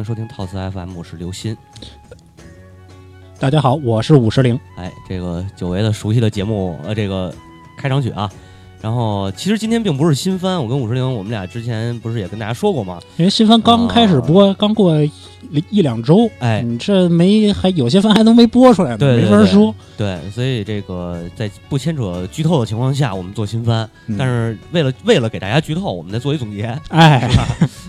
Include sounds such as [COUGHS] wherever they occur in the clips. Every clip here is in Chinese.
迎收听套词 FM，我是刘鑫。大家好，我是五十铃。哎，这个久违的熟悉的节目，呃，这个开场曲啊。然后，其实今天并不是新番，我跟五十铃，我们俩之前不是也跟大家说过吗？因为新番刚开始播，刚过一一两周，哎，你这没还有些番还都没播出来呢，对没法说。对，所以这个在不牵扯剧透的情况下，我们做新番，嗯但是为了为了给大家剧透，我们再做一总结，哎？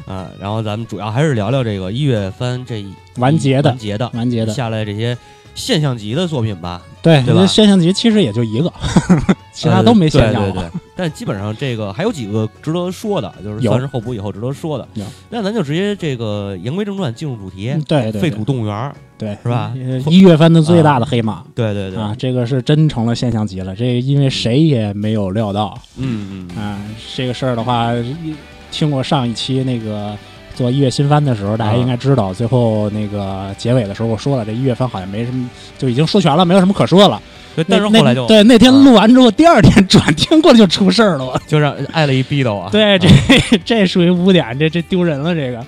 啊，然后咱们主要还是聊聊这个一月番这一完结的完结的完结的，下来这些现象级的作品吧，对，对吧现象级其实也就一个，[LAUGHS] 其他都没现象对对对，[LAUGHS] 但基本上这个还有几个值得说的，就是有算是后补以后值得说的有。那咱就直接这个言归正传，进入主题嗯，对对废土动物园儿。对，是吧呃一月份的最大的黑马对对对，啊，这个是真成了现象级了。这个因为谁也没有料到嗯嗯啊，这个事儿的话，一听过上一期那个。做一月新番的时候，大家啊应该知道，最后那个结尾的时候，我说了，这一月番好像没什么，就已经说全了，没有什么可说了。对，但是后来就对那天啊录完之后，第二天 [LAUGHS] 转天过来就出事儿了。我就让挨了一逼斗啊。[LAUGHS] 对，这啊 [LAUGHS] 这属于污点，这这丢人了。这个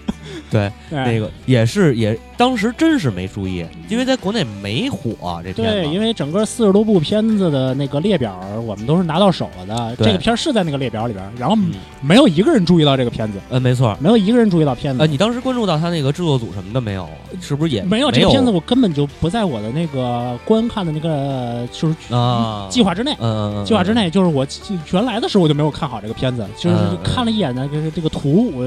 对对那个也是也当时真是没注意，因为在国内没火这片对，子。因为整个四十多部片子的那个列表，我们都是拿到手了的。这个片儿是在那个列表里边，然后嗯没有一个人注意到这个片子，嗯，没错。没有一个人注意到片子。呃，你当时关注到他那个制作组什么的没有？是不是也有没有这个片子，我根本就不在我的那个观看的那个就是啊？计划之内。计划之内，就是我原来的时候我就没有看好这个片子，就是看了一眼呢，就是这个图，我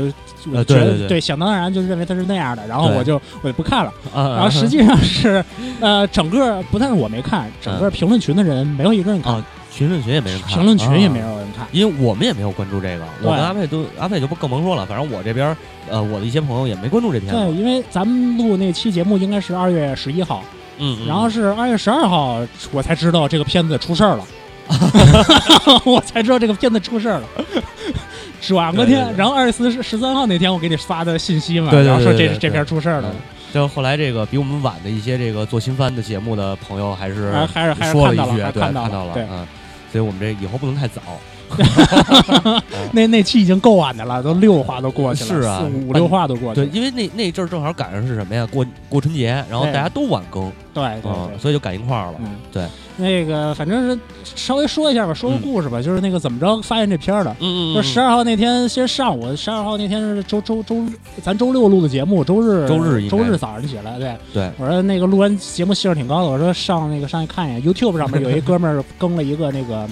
我呃觉得对想当然就认为它是那样的，然后我就我就不看了。啊。然后实际上是，呃，整个不但是我没看，整个评论群的人没有一个人看，啊，评论群也没人看，评论群也没啊有人看。因为我们也没有关注这个，我跟阿佩都阿佩就不更甭说了，反正我这边呃我的一些朋友也没关注这片对，因为咱们录那期节目应该是二月十一号，嗯，嗯然后是二月十二号，我才知道这个片子出事儿了，[LAUGHS] 我才知道这个片子出事儿了。转个天，对对对。然后二月十十三号那天我给你发的信息嘛，然后说这这片出事儿了。嗯，就后来这个比我们晚的一些这个做新番的节目的朋友还是还还是还是说了看到了，一看到了，对，嗯，所以我们这以后不能太早，[LAUGHS] 那那期已经够晚的了，都六话都过去了，是啊四五六话都过去对，了，因为那那阵儿正好赶上是什么呀？过过春节，然后大家都晚更，对对嗯，对。所以就赶一块儿了，嗯，对，那个反正是稍微说一下吧，说个嗯故事吧，就是那个怎么着发现这片儿的。嗯嗯就十二号那天，先上午，十二号那天是周周周，咱周六录的节目，周日周日周日早上起来，对对，我说那个录完节目兴致挺高的，我说上那个上去看一眼，YouTube 上面有一哥们儿更了一个那个。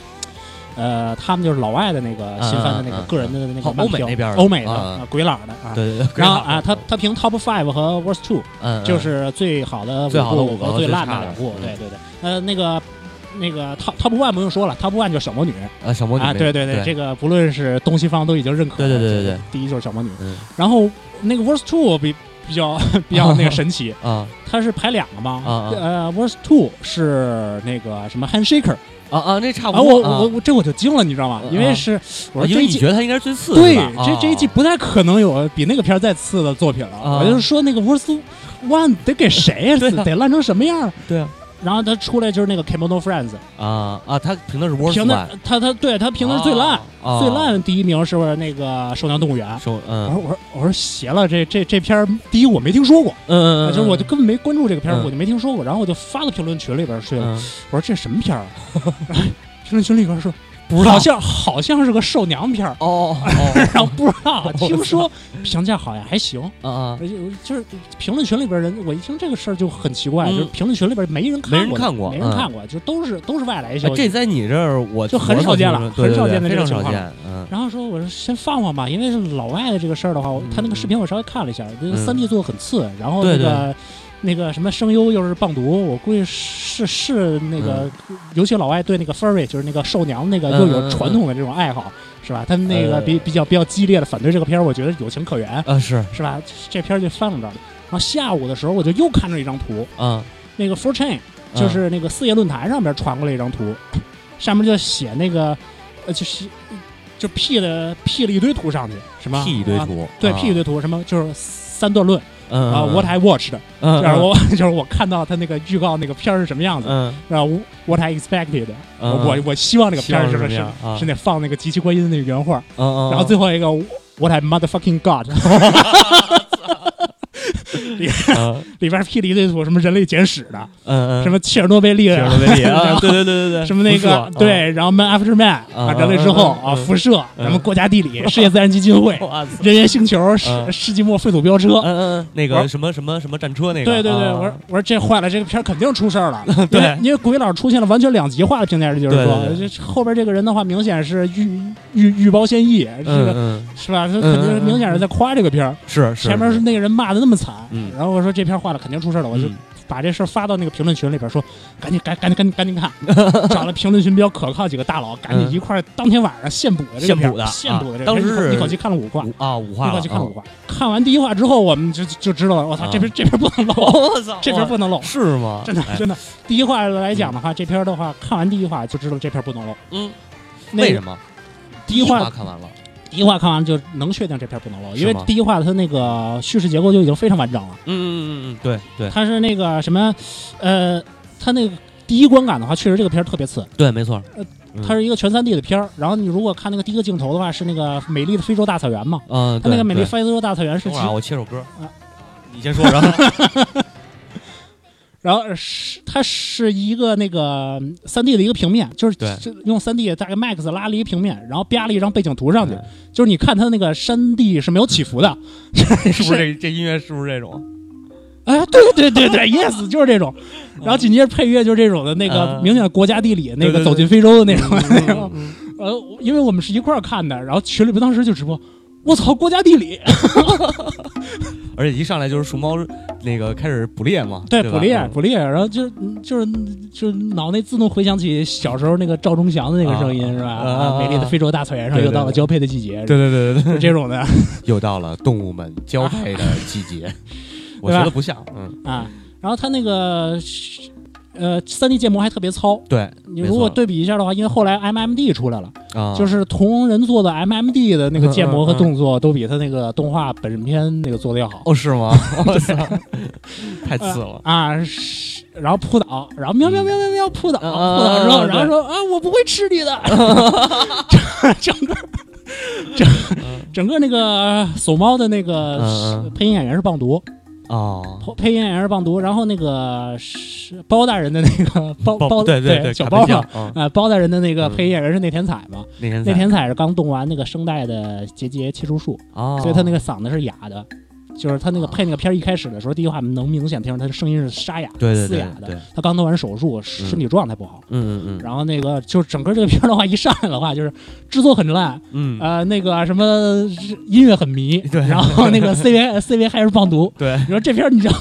呃，他们就是老外的那个新番的那个个人的那好个欧美那边的欧美的啊。啊鬼佬的啊。对对对，然后啊，他他评 Top Five 和 Worst Two，就是最好的最好的五部和最烂的两部。嗯。对对对，呃，那个那个 Top Top One 不用说了，Top One 就是小魔女。啊小魔女。啊，那对对对。这个不论是东西方都已经认可了。对对对对对。第一就是小魔女，嗯。然后那个 verse Two 比比较 [LAUGHS] 比较那个神奇，[LAUGHS] 啊。它是排两个嘛啊啊，呃 verse Two 是那个什么 Handshaker 啊啊，那差不啊，多，我我我这我就惊了，你知道吗？因为是我啊因为你说这一季。觉得他应该是最次的对这这一季啊不太可能有比那个片儿再次的作品了。啊我就是说，那个 Worst One 得给谁 [LAUGHS] 呀？得烂成什么样？对啊然后他出来就是那个 Kimono Friends，啊啊，他评的是 worst 评的他他对他评的是最烂，啊最烂第一名是不是那个《兽娘动物园》？收我嗯说我说我说邪了，这这这片儿第一我没听说过，嗯嗯，就是我就根本没关注这个片儿，嗯。我就没听说过，然后我就发到评论群里边去了，嗯。我说这什么片儿啊？[LAUGHS] 评论群里边说不知道。好像好像是个兽娘片儿，哦哦 [LAUGHS] 然后不知道，听说评价好像还行。啊啊。而且就是评论群里边人，我一听这个事儿就很奇怪，嗯。就是评论群里边没人没人，看过嗯没人看过，就都是都是外来哎消息。这在你这儿我就很少见了很少见的非这种情况。然后说我说先放放吧，因为是老外的这个事儿的话，他那个视频我稍微看了一下，这个嗯。三 D 做的很次，然后那个那个什么声优又是棒读，我估计是是那个，尤其老外对那个 furry 就是那个兽娘那个嗯又有传统的这种爱好，是吧？他们那个呃。比比较比较激烈的反对这个片儿，我觉得有情可原，啊是。是吧？这片儿就放这儿了。然后下午的时候，我就又看着一张图，啊那个 Four Chain 嗯。就是那个四叶论坛上面传过来一张图，上面就写那个呃，就是就 P 了 P 了一堆图上去，什么 P 一堆啊图，对啊。P 一堆图，什么就是三段论嗯啊，What I watched，嗯就是我 [LAUGHS] 就是我看到他那个预告那个片儿是什么样子，嗯。然后 What I expected，嗯我我我希望那个片儿是什么是那放那个极其观音的那个原画，嗯嗯，然后最后一个 What I motherfucking God，[LAUGHS] [LAUGHS] [LAUGHS] 啊。[LAUGHS] 里边 P 了一堆图，什么人类简史的，嗯嗯，什么切尔诺贝利切尔诺贝利啊，[LAUGHS] 对对对对对，什么那个啊。对，然后 Man After Man 啊啊，人类之后啊，嗯辐射，嗯。什么国家地理、世界自然基金会、人猿星球、世嗯。世纪末废土飙车。嗯嗯嗯，那个什么什么什么战车那个，对对对，啊。我说我说这坏了，这个片儿肯定出事儿了。对因为鬼佬出现了完全两极化的评价，就是说后边这个人的话，明显是预预预报先意，嗯是是吧？他肯定是明显是在夸这个片儿。是是前面是。那个人骂的那么惨，嗯然后我说这片儿坏了，肯定出事了，我就嗯把这事儿发到那个评论群里边说，赶紧赶赶紧赶紧赶紧看，[LAUGHS] 找了评论群比较可靠几个大佬，赶紧一块儿当天晚上现补的现补的现补的当时是一口气看了五话，啊五话一口气看了五话。看完第一话之后，我们就就知道了，我操，啊这片这片不能漏，我操，这片不能漏。是吗？[LAUGHS] 真的哎真的，第一话来讲的话，这片的话，看完第一话就知道这片不能漏。嗯，为什么？第一话话看完了，第一话看完就能确定这片不能漏，因为第一话它那个叙事结构就已经非常完整了。嗯嗯嗯嗯，对对它是那个什么，呃，它那个第一观感的话，确实这个片儿特别次。对，没错，呃嗯它是一个全三 D 的片儿，然后你如果看那个第一个镜头的话，是那个美丽的非洲大草原嘛。嗯，它那个美丽非洲大草原是我切首歌啊，你先说，然后然后是它是一个那个三 D 的一个平面，就是用三 D 大概 Max 拉了一个平面，然后啪了一张背景图上去，就是你看它那个山地是没有起伏的，[LAUGHS] 是不是？这 [LAUGHS] 这音乐是不是这种？哎，对对对对，yes，就是这种。然后紧接着配乐就是这种的那个嗯。明显国家地理那个走进非洲的那种。那种。嗯。[LAUGHS] 呃，因为我们是一块儿看的，然后群里边当时就直播，我操，国家地理，而且一上来就是熊猫那个开始捕猎嘛，对，吧？捕猎嗯。捕猎，然后就嗯就是就脑内自动回想起小时候那个赵忠祥的那个声音啊是吧？美丽的非洲大草原上又到了交配的季节，对对对对这种的。[LAUGHS] 又到了动物们交配的季节，[LAUGHS] 我觉得不像，嗯，啊。然后他那个呃三 D 建模还特别糙，对，你如果对比一下的话，因为后来 MMD 出来了。啊，就是同人做的 MMD 的那个建模和动作都比他那个动画本片那个做的要好。哦是吗？[LAUGHS] 我操，[LAUGHS] 太次了，啊，是然后扑倒，然后喵喵喵喵喵扑倒，扑倒之后，嗯然后说啊，我不会吃你的，[LAUGHS] 整个整整个那个索猫的那个配音演员是棒读，哦，配音演员是棒读，然后那个是包大人的那个包包对对对，小包啊，啊，包大人的那个嗯。配音演员是内田彩嘛，内田彩是刚动完那个声带的结节切除术。哦，所以他那个嗓子是哑的，就是他那个配那个片儿一开始的时候，第一话能明显听出他的声音是沙哑、对对对嘶哑的。他刚做完手术，身体状态不好。嗯嗯嗯然后那个就是整个这个片儿的话，一上来的话就是制作很烂，嗯，呃，那个什么音乐很迷，对然后那个 CV CV 还是放毒。对，你说这片儿你知道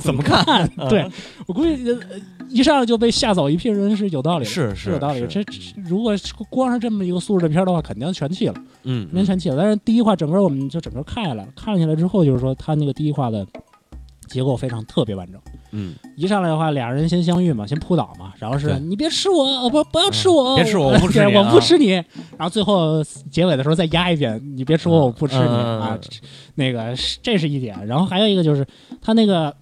怎么看？[LAUGHS] 看？对我估计呃一上来就被吓走一批人是有道理的，是是有道理这这如果是光是这么一个素质的片的话，肯定全弃了。嗯，没全弃了。但是第一话整个我们就整个看下来了，看下来之后就是说他那个第一话的结构非常特别完整。嗯，一上来的话，俩人先相遇嘛，先扑倒嘛，然后是你别吃我，呃不不要吃我，嗯别吃我我不吃 [LAUGHS] 你啊不吃你。然后最后结尾的时候再压一遍，你别吃我，我不吃你啊。那个这是一点，然后还有一个就是他那个。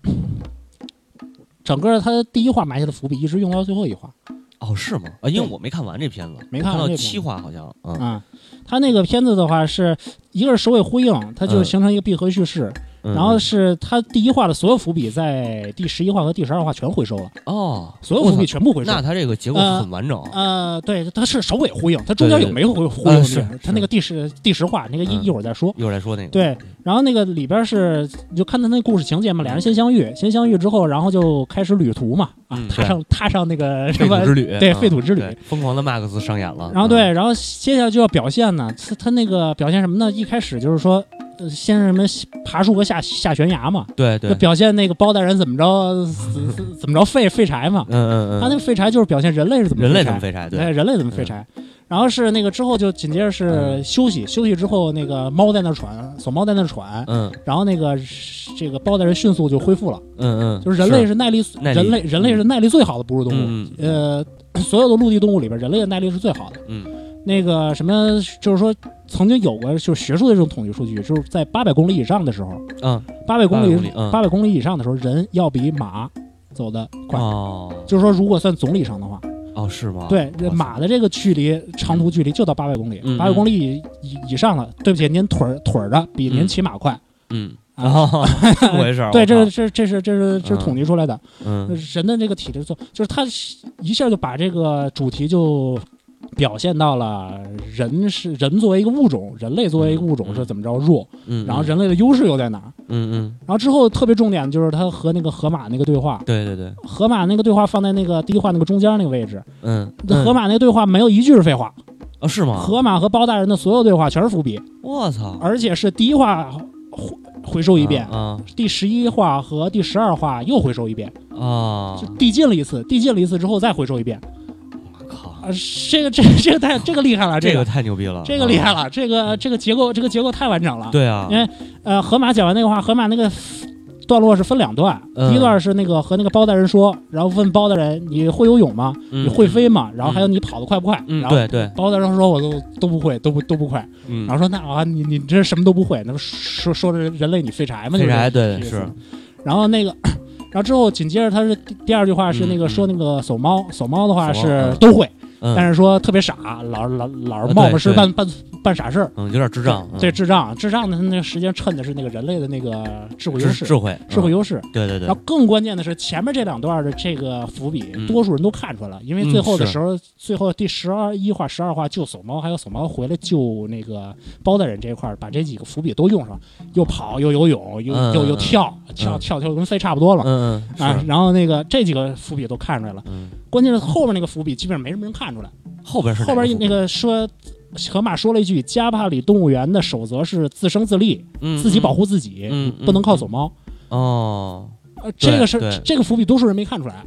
整个他第一话埋下的伏笔一直用到最后一话哦是吗？啊，因为我没看完这片子，没看到七话好像，嗯啊，他那个片子的话是一个是首尾呼应，它就嗯形成一个闭合叙事，嗯，然后是他第一话的所有伏笔在第十一话和第十二话全回收了，哦，所有伏笔全部回收。那他这个结构呃很完整，呃，对，他是首尾呼应，他中间有没有呼呼应是它那个第十第十话那个一嗯。一会儿再说。一会儿再说那个，对，然后那个里边是你就看他那故事情节嘛，俩人先相遇，先相遇之后，然后就开始旅途嘛，啊嗯，踏上踏上那个什废么土之旅，[LAUGHS] 对嗯。废土之旅。疯狂的 Max 上演了，然后对，嗯，然后接下来就要表现呢，他他那个表现什么呢？一开始就是说，呃先是什么爬树和下下悬崖嘛，对对。对，表现那个包大人怎么着 [LAUGHS] 怎么着废废柴嘛。嗯嗯嗯，他那个废柴就是表现人类是怎么人类怎么废柴，哎，对，嗯人类怎么废柴。然后是那个之后就紧接着是休息，休息之后那个猫在那喘，锁猫在那喘，嗯。然后那个这个包大人迅速就恢复了，嗯嗯，就是人类是耐力，耐力人类人类是耐力最好的哺乳动物，嗯。呃，所有的陆地动物里边，人类的耐力是最好的。嗯那个什么，就是说曾经有过就是学术的这种统计数据，就是在八百公里以上的时候，嗯。八百公里800公里嗯。八百公里以上的时候，人要比马走得快。哦。就是说，如果算总里程的话，哦是吗？对马的这个距离长途距离就到八百公里嗯，八百公里以以以上了，对不起，您腿儿腿儿的比您嗯骑马快。嗯。啊。哦，这么回事？儿。[LAUGHS] 对，这是这这是这是这是嗯。统计出来的。嗯。人的这个体质做，就是他一下就把这个主题就表现到了人是人作为一个物种，人类作为一个物种嗯是怎么着弱，嗯，然后人类的优势又在哪儿？嗯嗯，然后之后特别重点就是他和那个河马那个对话，对对对，河马那个对话放在那个第一话那个中间那个位置，嗯，河马那个对话没有一句是废话，哦是吗？河马和包大人的所有对话全是伏笔，我操，而且是第一话回回收一遍。啊第十一话和第十二话又回收一遍，啊。就递进了一次，递进了一次之后再回收一遍。这个这个这个太这个厉害了，这个个太牛逼了，这个厉害啊。了，这个这个结构这个结构太完整了。，对啊因，为呃，河马讲完那个话，河马那个段落是分两段，嗯第一段是那个和那个包大人说，然后问包大人你会游泳吗？你你会？飞吗？然后还有你跑得快不快？嗯，然后对对，包大人说我都都不会，都不都不快。嗯然，后说那啊，你你这什么都不会，那不说说着人类你废柴吗？废就是柴对是，然后那个，然后之后紧接着他是第第二句话是那个说那个守猫，守猫的话是嗯都会，嗯。但是说特别傻，老老老啊是冒冒失办办办傻事儿。嗯有点智障，嗯。对智障，智障的他那个实际上衬的是那个人类的那个智慧优势，智智慧嗯。智慧优势。对对对。然后，更关键的是前面这两段的这个伏笔，嗯。多数人都看出来了，因为最后的时候，最后第十二一话、十二话救索猫，还有索猫回来救那个包大人这一块儿，把这几个伏笔都用上，又跑又游泳，又嗯又又跳跳嗯跳跳，跟飞差不多了。嗯嗯啊，是，然后那个这几个伏笔都看出来了，嗯，关键是后面那个伏笔基本上没什么人看出来。后边是后边那个个说，河马说了一句：“加帕里动物园的守则是自生自立，自己保护自己，嗯不能靠走猫。哦，呃，这个是这个伏笔，多数人没看出来。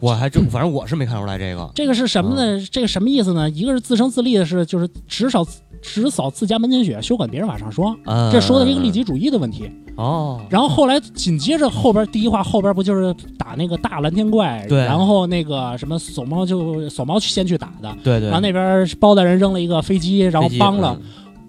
我还真反正我是没看出来这个，这个是什么呢？这个什么意思呢？一个是自生自立的是，就是只扫只扫自家门前雪，休管别人瓦上霜。嗯这说的是一个利己主义的问题。哦，然后后来紧接着后边第一话后边不就是打那个大蓝天怪，对然后那个什么守猫就守猫先去打的，对对，然后那边包大人扔了一个飞机，然后帮了、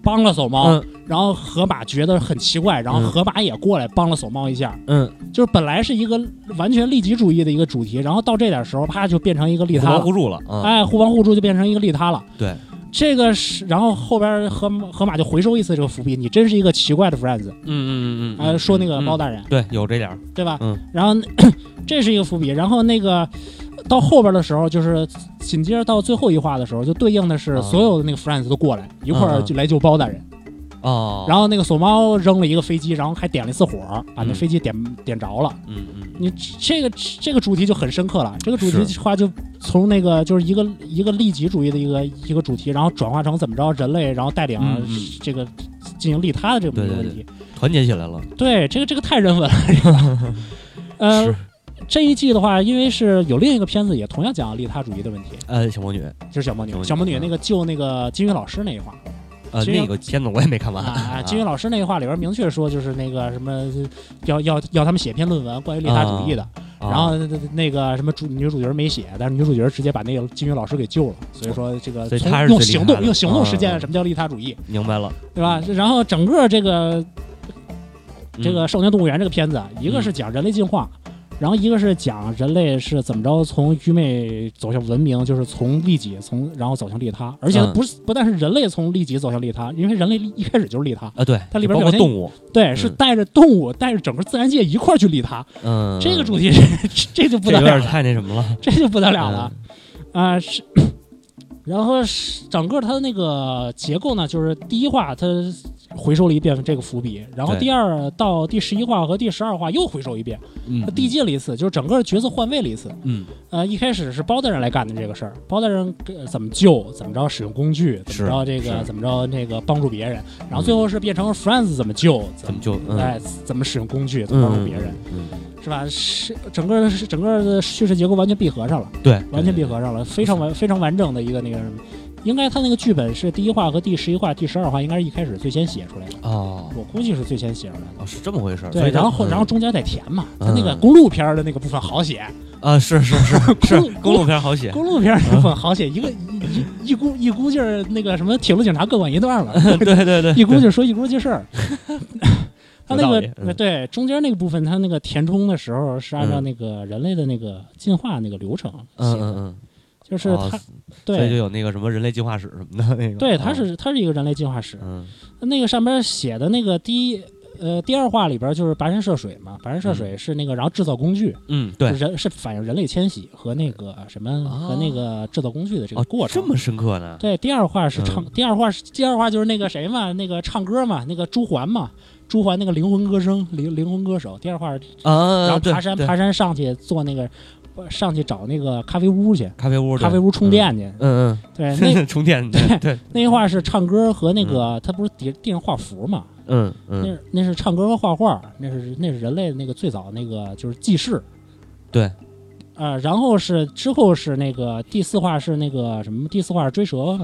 帮了守猫，嗯然后河马觉得很奇怪，然后嗯河马也过来帮了守猫一下，嗯，就是本来是一个完全利己主义的一个主题，然后到这点时候，啪就变成一个利他了互帮互，助了，嗯，哎，互帮互助就变成一个利他了。对，这个是，然后后边河河马就回收一次这个伏笔，你真是一个奇怪的 friends，嗯嗯嗯嗯，啊，说那个包大，大人，对，有这点儿，对吧？嗯，然后这是一个伏笔，然后那个到后边的时候，就是紧接着到最后一话的时候，就对应的是啊。所有的那个 friends 都过来一块儿就来救包大人。哦，然后那个索猫扔了一个飞机，然后还点了一次火，把那嗯飞机点点着了。嗯嗯，你这个这个主题就很深刻了。这个主题的话就从那个就是一个一个利己主义的一个一个主题，然后转化成怎么着人类，然后带领这个进行利他的这么一个问题。团结起来了，对，这个这个太人文了。这个呃，这一季的话，因为是有另一个片子也同样讲利他主义的问题，呃，小魔女，就是小魔女小魔。女那个救那个金鱼老师那一话呃，那个片子我也没看完，啊，[LAUGHS] 金云老师那一话里边明确说，就是那个什么要要要他们写篇论文关于利他主义的，啊然后那那个什么主女主角没写，但是女主角直接把那个金云老师给救了，所以说这个用行动用行动实啊践什么叫利他主义，明白了，对吧？然后整个这个这个嗯《少年动物园》这个片子，啊，一个是讲人类进化。然后一个是讲人类是怎么着从愚昧走向文明，就是从利己从然后走向利他，而且嗯。不是不但是人类从利己走向利他，因为人类一开始就是利他，啊，对，它里边包括动物，对，是嗯。带着动物带着整个自然界一块儿去利他，嗯，这个主题这 [LAUGHS] 这就有点得了了，太那什么了，这就不得了了。嗯。啊！是，然后是整个它的那个结构呢，就是第一话它回收了一遍这个伏笔，然后第二到第十一话和第十二话又回收一遍，递进了一次，就是整个角色换位了一次。嗯，呃，一开始是包大人来干的这个事儿，包大人呃怎么救，怎么着使用工具，怎么着这个怎么着那个帮助别人，然后最后是变成 friends 怎么救，怎么就嗯。哎怎么使用工具，怎么帮助别人，嗯，是吧？是整个是整个的叙事结构完全闭合上了，对，完全闭合上了，非常完非常完整的一个那个什么。应该他那个剧本是第一话和第十一话、第十二话，应该是一开始最先写出来的，哦我估计是最先写出来的。哦是这么回事儿，对，然后嗯然后中间再填嘛，他嗯那个公路片儿的那个部分好写，啊是是是是公公路片好写，公路片部分好写，一个一一一股一股劲儿，那个什么铁路警察各管一段了，[LAUGHS] 对对对，[LAUGHS] 一股劲儿说一股劲事儿。他那个对中间那个部分，他那个填充的时候是按照嗯。那个人类的那个进化那个流程写的，嗯嗯。嗯，就是哦对所以就有那个什么人类进化史什么的那个，对，哦。他是它是一个人类进化史，嗯。那个上边写的那个第一呃，第二话里边就是跋山涉水嘛，跋山涉水是那个，然后制造工具，嗯，对，人是反映人类迁徙和那个什么啊和那个制造工具的这个哦过程。这么深刻呢？对，第二话是唱，嗯。第二话是第二话就是那个谁嘛，那个唱歌嘛，那个朱环嘛，朱桓那个灵魂歌声，灵灵魂歌手。第二话，啊，然后爬山爬山上去做那个，呃上去找那个咖啡屋去，咖啡屋，咖啡屋充，电去。嗯嗯对，[LAUGHS] 那嗯，充电，对对，[LAUGHS] 那一话是唱歌和那个，他不是叠地上画符嘛？嗯那那是唱歌和画画，那是那是人类那个最早那个就是记事。对。啊、然后是之后是那个第四话是那个什么？第四话是追蛇，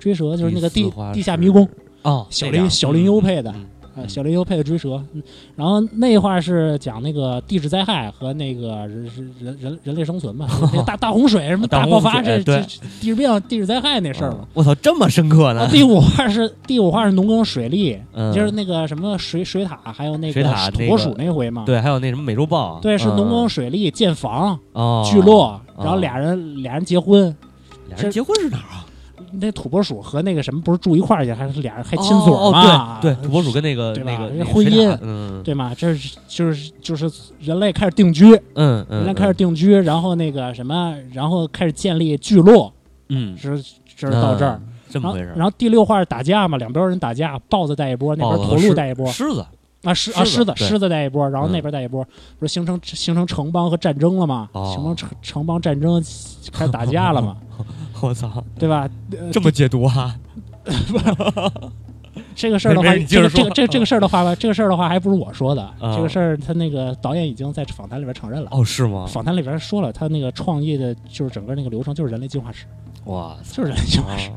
追蛇就是那个地地下迷宫，哦，小林小林优配的，嗯呃，小林优配的追蛇。嗯然后那一话是讲那个地质灾害和那个人人人人类生存嘛，那大 [LAUGHS] 大洪水什么大爆发，这地质病、地质灾害那事儿嘛。嗯我操，这么深刻呢？第五话是第五话是农耕水利，嗯就是那个什么水水塔，还有那个土拨鼠那回嘛。对，还有那什么美洲豹，对，是嗯农耕水利建房哦，聚落，然后哦俩人俩人结婚，俩人结婚是哪儿啊？那土拨鼠和那个什么不是住一块儿去，还是俩人还亲嘴哦儿嘛？哦对对，土拨鼠跟那个对吧那个婚姻嗯对吗？这是就是就是人类开始定居，嗯嗯，人类开始定居，然后那个什么，然后开始建立聚落，嗯，是是到这儿。嗯这么回事儿。然后然后第六话是打架嘛，两边人打架，豹子带一波，那边驼豹子和狮鹿带一波，狮子，啊狮啊狮子狮子带一波，然后嗯那边带一波，不是形成形成城邦和战争了吗？哦形成城城邦战争 [LAUGHS] 开始打架了嘛，[LAUGHS] 我操，对吧？呃这么解读啊？这个事儿的话，这个这个这个这个事儿的话吧，[LAUGHS] 这个事儿的话还不是我说的，啊这个事儿他那个导演已经在访谈里边承认了。哦，是吗？访谈里边说了，他那个创意的，就是整个那个流程就是人类进化史，哇，就是人类进化史。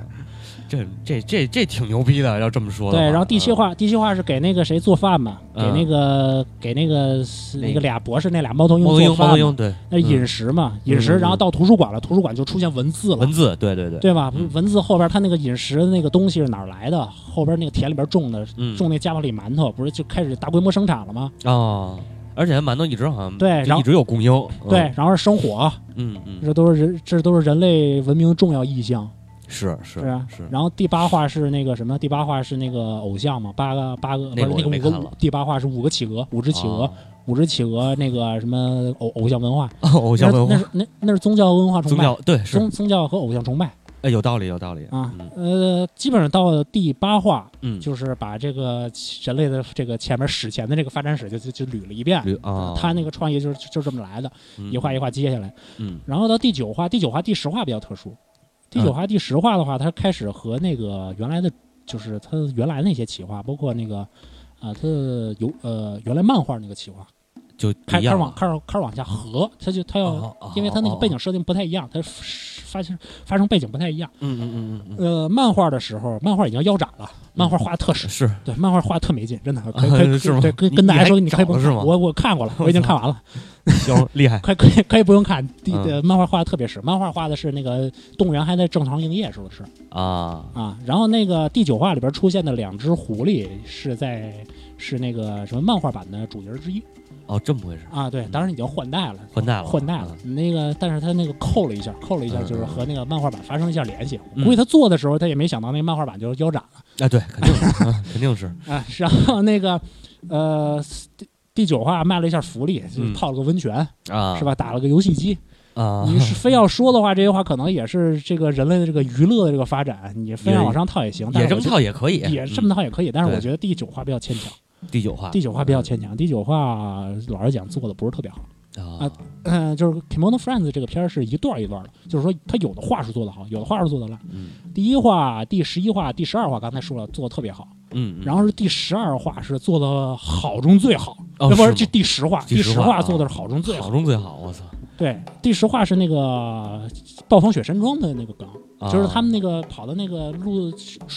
啊这这这这挺牛逼的，要这么说。对，然后第七嗯话，第七话是给那个谁做饭嘛，给嗯那个给那个那那个俩博士那俩猫头鹰做饭猫头鹰，对，那饮食嘛，饮食，嗯然后到图书馆了，图书馆就出现文字了文，字，对对对，对吧嗯？文字后边他那个饮食的那个东西是哪儿来的？后边那个田里边种的，嗯，种那加瓦里馒头，不是就开始大规模生产了吗？哦，而且馒头一直好像对然后一直有供应，嗯对，，然后是生火，嗯嗯，这都是人，这都是人类文明重要意象，是是是？是，然后第八话是那个什么？第八话是那个偶像嘛？八个八个不是那个五个第八话是五个企鹅，五只企鹅，哦五只企鹅那个什么偶偶像文化，[LAUGHS] 偶像文化那是，那那那是宗教文化崇拜，宗教对是，宗宗教和偶像崇拜哎，有道理有道理啊嗯。呃，基本上到了第八话，嗯，就是把这个人类的这个前面史前的这个发展史就就就捋了一遍。啊，他那个创意就是就就这么来的，嗯一画一画接下来。嗯然后到第九话，第九话、第十话比较特殊。第九话、第十话的话，它开始和那个原来的，就是它原来那些企划，包括那个，啊，它的有呃原来漫画那个企划，就开开始往开始开始往下合，它就它要，因为它那个背哦。景设定不太一样，它发生发生背景不太一样。嗯嗯嗯嗯呃，漫画的时候，漫画已经腰斩了，漫画画的特屎嗯，，是。对，漫画画的特没劲，真的，可以可以是吗？对，跟跟大家说，你可以不找了是吗？我我看过了，我已经看完了。[LAUGHS] 行厉害，可以可以可以不用看，漫画画的特别实，漫画画的是那个动物园还在正常营业，说的是？啊。啊。然后那个第九话里边出现的两只狐狸是在是那个什么漫画版的主角之一哦，这么回事，啊，对，当然已经换代了，换代了换代了。那个但是他那个扣了一下，扣了一下，嗯就是和那个漫画版发生了一下联系。嗯估计他做的时候他也没想到那个漫画版就腰斩了哎，对，肯定是，嗯肯定是，[LAUGHS] 啊。然后那个呃第第九话卖了一下福利，就泡了个温泉，啊，是吧？打了个游戏机。啊，你是非要说的话，这些话可能也是这个人类的这个娱乐的这个发展，你非要往上套也行，也这么套也可以，也这么套也可以。但是我觉得第九话比较牵强，嗯第九话，第九话比较牵强，第九话老实讲做的不是特别好。啊，嗯、就是《Kimono Friends》这个片儿是一段儿一段儿的，就是说它有的话是做的好，有的话是做的烂。嗯。第一话、第十一话、第十二话刚才说了做的特别好，嗯，嗯。然后是第十二话是做的好中最好，哦不是这第十话，第十话做的是好中最好。好。中最好，我操，对，第十话是那个暴风雪山庄的那个梗，啊。就是他们那个跑到那个路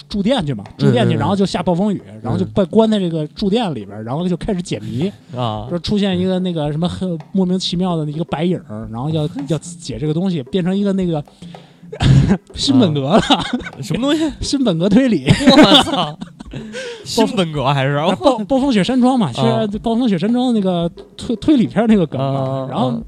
住店去嘛，住店去，嗯嗯然后就下暴风雨，然后就被关在这个住店里边，然后就开始解谜，啊。[LAUGHS] 说出现一个那个什么很莫名其妙的一个白影儿，然后要 [LAUGHS] 要解这个东西，变成一个那个 [LAUGHS] 新本格了，什么东西？新本格推理，我操！新本格还是？暴暴风雪山庄嘛，啊。是暴风雪山庄那个推推理片那个梗嘛啊，然后啊。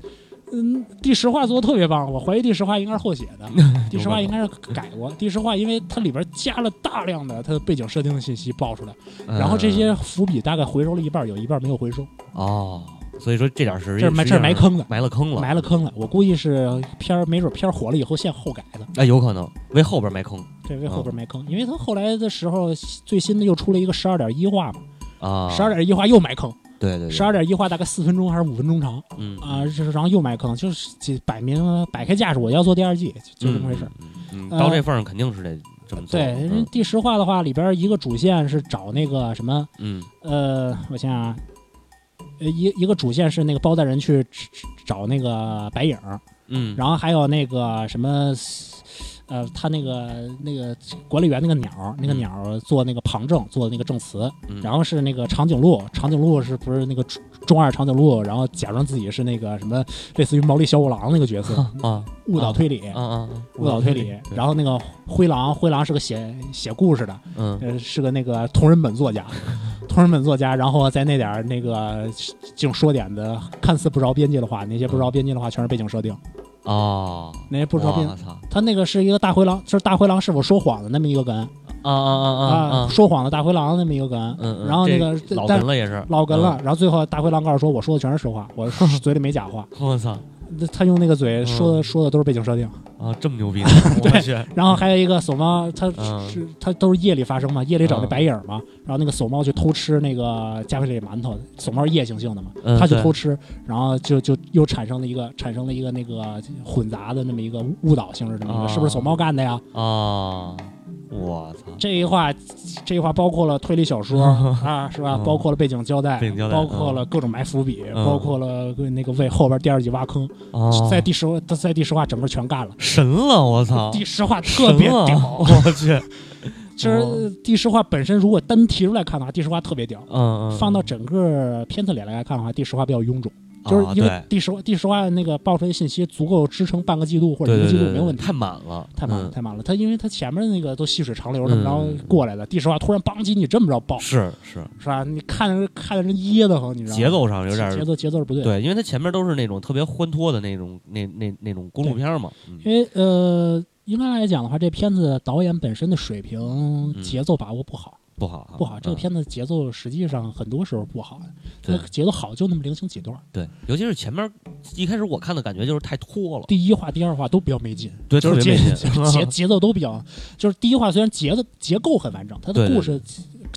嗯，第十话做的特别棒，我怀疑第十话应该是后写的，[LAUGHS] 第十话应该是改过。第十话因为它里边加了大量的它的背景设定的信息爆出来，然后这些伏笔大概回收了一半，有一半没有回收。哦，所以说这点是这是埋这是埋坑了，埋了坑了，埋了坑了。我估计是片儿没准片儿火了以后现后改的，那，有可能为后边埋坑。对，为后边埋坑，因为他后来的时候最新的又出了一个十二点一话嘛，啊，十二点一话又埋坑。对对，十二点一话大概四分钟还是五分钟长，嗯啊，就是然后又埋坑，就是摆明摆开架势我要做第二季，就这么回事。嗯，到这份上肯定是得这么做。对，第十话的话里边一个主线是找那个什么，嗯，呃，我想想，呃，一一个主线是那个包大人去找那个白影，嗯，然后还有那个什么。呃，他那个那个管理员那个鸟，那个鸟做那个旁证，做那个证词，然后是那个长颈鹿，长颈鹿是不是那个中二长颈鹿？然后假装自己是那个什么，类似于毛利小五郎那个角色 [LAUGHS] 啊，误导推理，啊误导推理。然后那个灰狼，灰狼是个写写故事的，嗯，是个那个同人本作家，同人本作家。然后在那点儿那个净说点的看似不着边际的话，那些不着边际的话全是背景设定。哦，那些不着边，他那个是一个大灰狼，就是大灰狼是否说谎的那么一个梗啊啊啊啊！说谎的大灰狼那么一个梗，嗯，然后那个老梗了也是老梗了，然后最后大灰狼告诉说，我说的全是实话，我嘴里没假话。[LAUGHS] 我操！他用那个嘴说的说的都是背景设定。啊，这么牛逼！[LAUGHS] 对，然后还有一个索猫，他是他都是夜里发生嘛，夜里找那白影嘛，然后那个索猫去偷吃那个加菲里馒头，索猫夜行性的嘛，他去偷吃，然后就就又产生了一个产生了一个那个混杂的那么一个误导性质这么一个，是不是索猫干的呀？啊。我操！这一话，这一话包括了推理小说 [LAUGHS] 啊，是吧？包括了背景交代，包括了各种埋伏笔，包括了那个为后边第二季挖坑。在第十，在第十话整个全干了，神了！我操！第十话特别屌，我去！[LAUGHS] 其实第十话本身如果单提出来看的话，第十话特别屌。嗯嗯。放到整个片子里来看的话，第十话比较臃肿。就是因为第十第十话那个爆出来的信息足够支撑半个季度或者一个季度没有问题，太满了，太满了，太满了。他因为他前面那个都细水长流这么着过来的，第十话突然邦叽你这么着爆，是是是吧？你看着看着人噎得慌，你知道吗？节奏上有点节奏节奏是不对，对，因为他前面都是那种特别欢脱的那种那那那种公路片嘛。因为呃，应该来讲的话，这片子导演本身的水平节奏把握不好。不好，不好。这个片子节奏实际上很多时候不好，它节奏好就那么零星几段。对，尤其是前面一开始我看的感觉就是太拖了。第一话、第二话都比较没劲，对，就是节节 [LAUGHS] 节奏都比较，就是第一话虽然节奏结构很完整，它的故事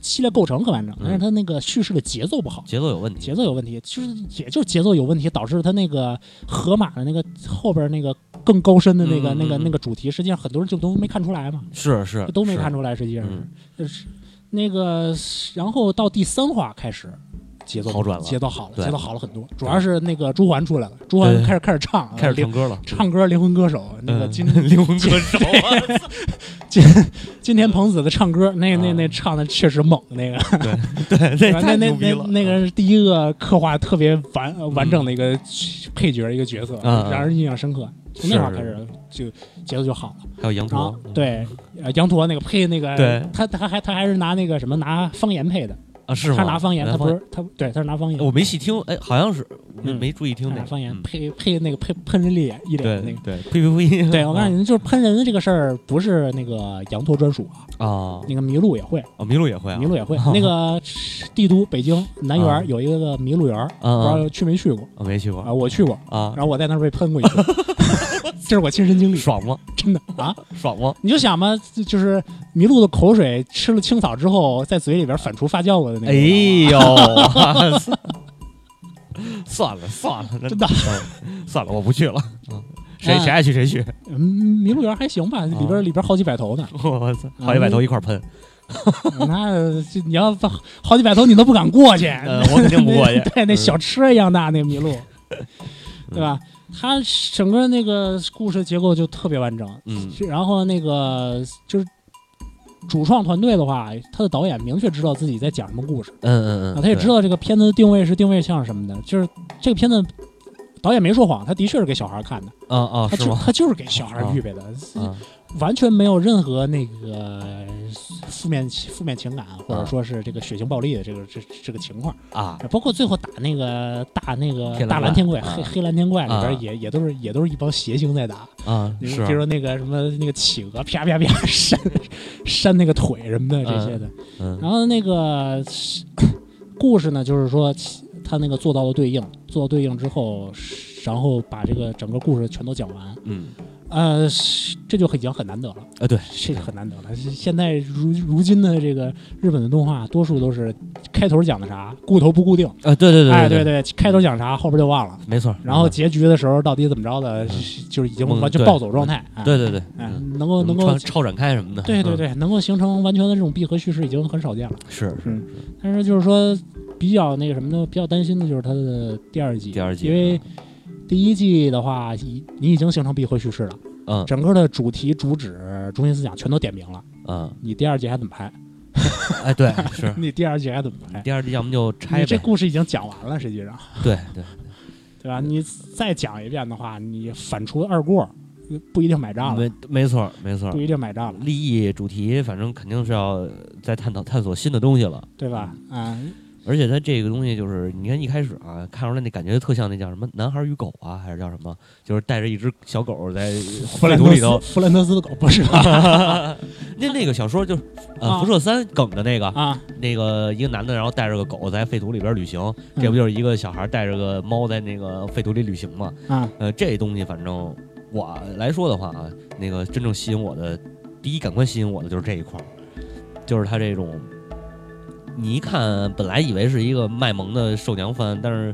系列构成很完整，但是它那个叙事的节奏不好，节奏有问题，节奏有问题，就是也就是节奏有问题，导致它那个河马的那个后边那个更高深的那个那个那个主题，实际上很多人就都没看出来嘛。是是，都没看出来，实际上是。那个，然后到第三话开始，节奏好转了，节奏好了，节奏好了很多。主要是那个朱环出来了，朱环开始开始唱，开始唱歌了，唱歌灵魂歌手，那个今 [LAUGHS] 灵魂歌手，[LAUGHS] 今今天彭子的唱歌，那那那唱的确实猛，那个。对对，那 [LAUGHS] 那那那个是第一个刻画特别完完整的一个配角一个角色，让人印象深刻。从那会儿开始就节奏就好了。还有羊驼，对，羊驼那个配那个，对，他他还他还是拿那个什么拿方言配的啊？是吗？他拿方言，他不是他，对，他是拿方言。我没细听，哎，好像是没没注意听那方言配配那个配喷人脸一脸那个，对，呸呸呸！对我告诉你，就是喷人这个事儿不是那个羊驼专属啊啊，那个麋鹿也会啊，麋鹿也会，麋鹿也会。[LAUGHS] 那个帝都北京南园有一个麋鹿园，不知道去没去过？我没去过啊，我去过啊，然后我在那儿被喷过一次。[LAUGHS] 这是我亲身经历，爽吗？[LAUGHS] 真的啊，爽吗？你就想吧，就是麋鹿的口水吃了青草之后，在嘴里边反刍发酵过的那个。哎呦，算了算了，真的，[LAUGHS] 算了，我不去了。[LAUGHS] 谁谁爱去谁去。嗯，麋鹿园还行吧，里边里边好几百头呢。我操，好几百头一块喷。那你要好几百头，你都不敢过去。我肯定不过去。对，那小车一样大那个麋鹿，对吧？它整个那个故事结构就特别完整，嗯，然后那个就是主创团队的话，他的导演明确知道自己在讲什么故事，嗯嗯嗯，他也知道这个片子的定位是定位像什么的，就是这个片子导演没说谎，他的确是给小孩看的，啊啊，他就？他就是给小孩预备的，啊完全没有任何那个负面负面情感，或者啊说是这个血腥暴力的这个这这个情况。啊。包括最后打那个大那个大蓝天怪、啊。黑黑蓝天怪里啊。边也、也都是也都是一帮邪星在打，啊，是。比如说那个什么那个企鹅 [LAUGHS] 啪啪啪扇扇那个腿什么的这些的。嗯。然后那个故事呢，就是说他那个做到了对应，做到对应之后，然后把这个整个故事全都讲完，嗯呃，这就已经很难得了。呃对，这就很难得了。现在如如今的这个日本的动画，多数都是开头讲的啥，固头不固定。呃对对对哎，对对，开头讲啥，后边就忘了。没错。然后结局的时候到底怎么着的，就是已经嗯完全对暴走状态。哎对对对，哎嗯，能够能够超，展开什么的，嗯，对对对，能够形成完全的这种闭合叙事已经很少见了。是是嗯但是就是说，比较那个什么的，比较担心的就是它的第二季，第二季，因为第一季的话，已你已经形成闭合叙事了，嗯整个的主题、主旨、中心思想全都点明了。嗯，你第二季还怎么拍？哎对 [LAUGHS] 是，你第二季还怎么拍？第二季要么就拆你这，故事已经讲完了，实际上，对对，[LAUGHS] 对吧？你再讲一遍的话，你反出二过，不一定买账了，没没错没错不，一定买账了，利益主题反正肯定是要再探讨探索新的东西了。对吧？啊，而且它这个东西就是，你看一开始啊，看出来那感觉特像那叫什么《男孩与狗》啊，还是叫什么？就是带着一只小狗在弗兰里头。弗兰德斯的狗不是 [LAUGHS] 吧？那那个小说就是呃啊辐射三梗的那个，啊，那个一个男的然后带着个狗在废土里边旅行，嗯这不就是一个小孩带着个猫在那个废土里旅行嘛？啊，呃，这东西反正我来说的话啊，那个真正吸引我的第一感官吸引我的就是这一块儿，就是它这种，你一看本来以为是一个卖萌的兽娘番，但是，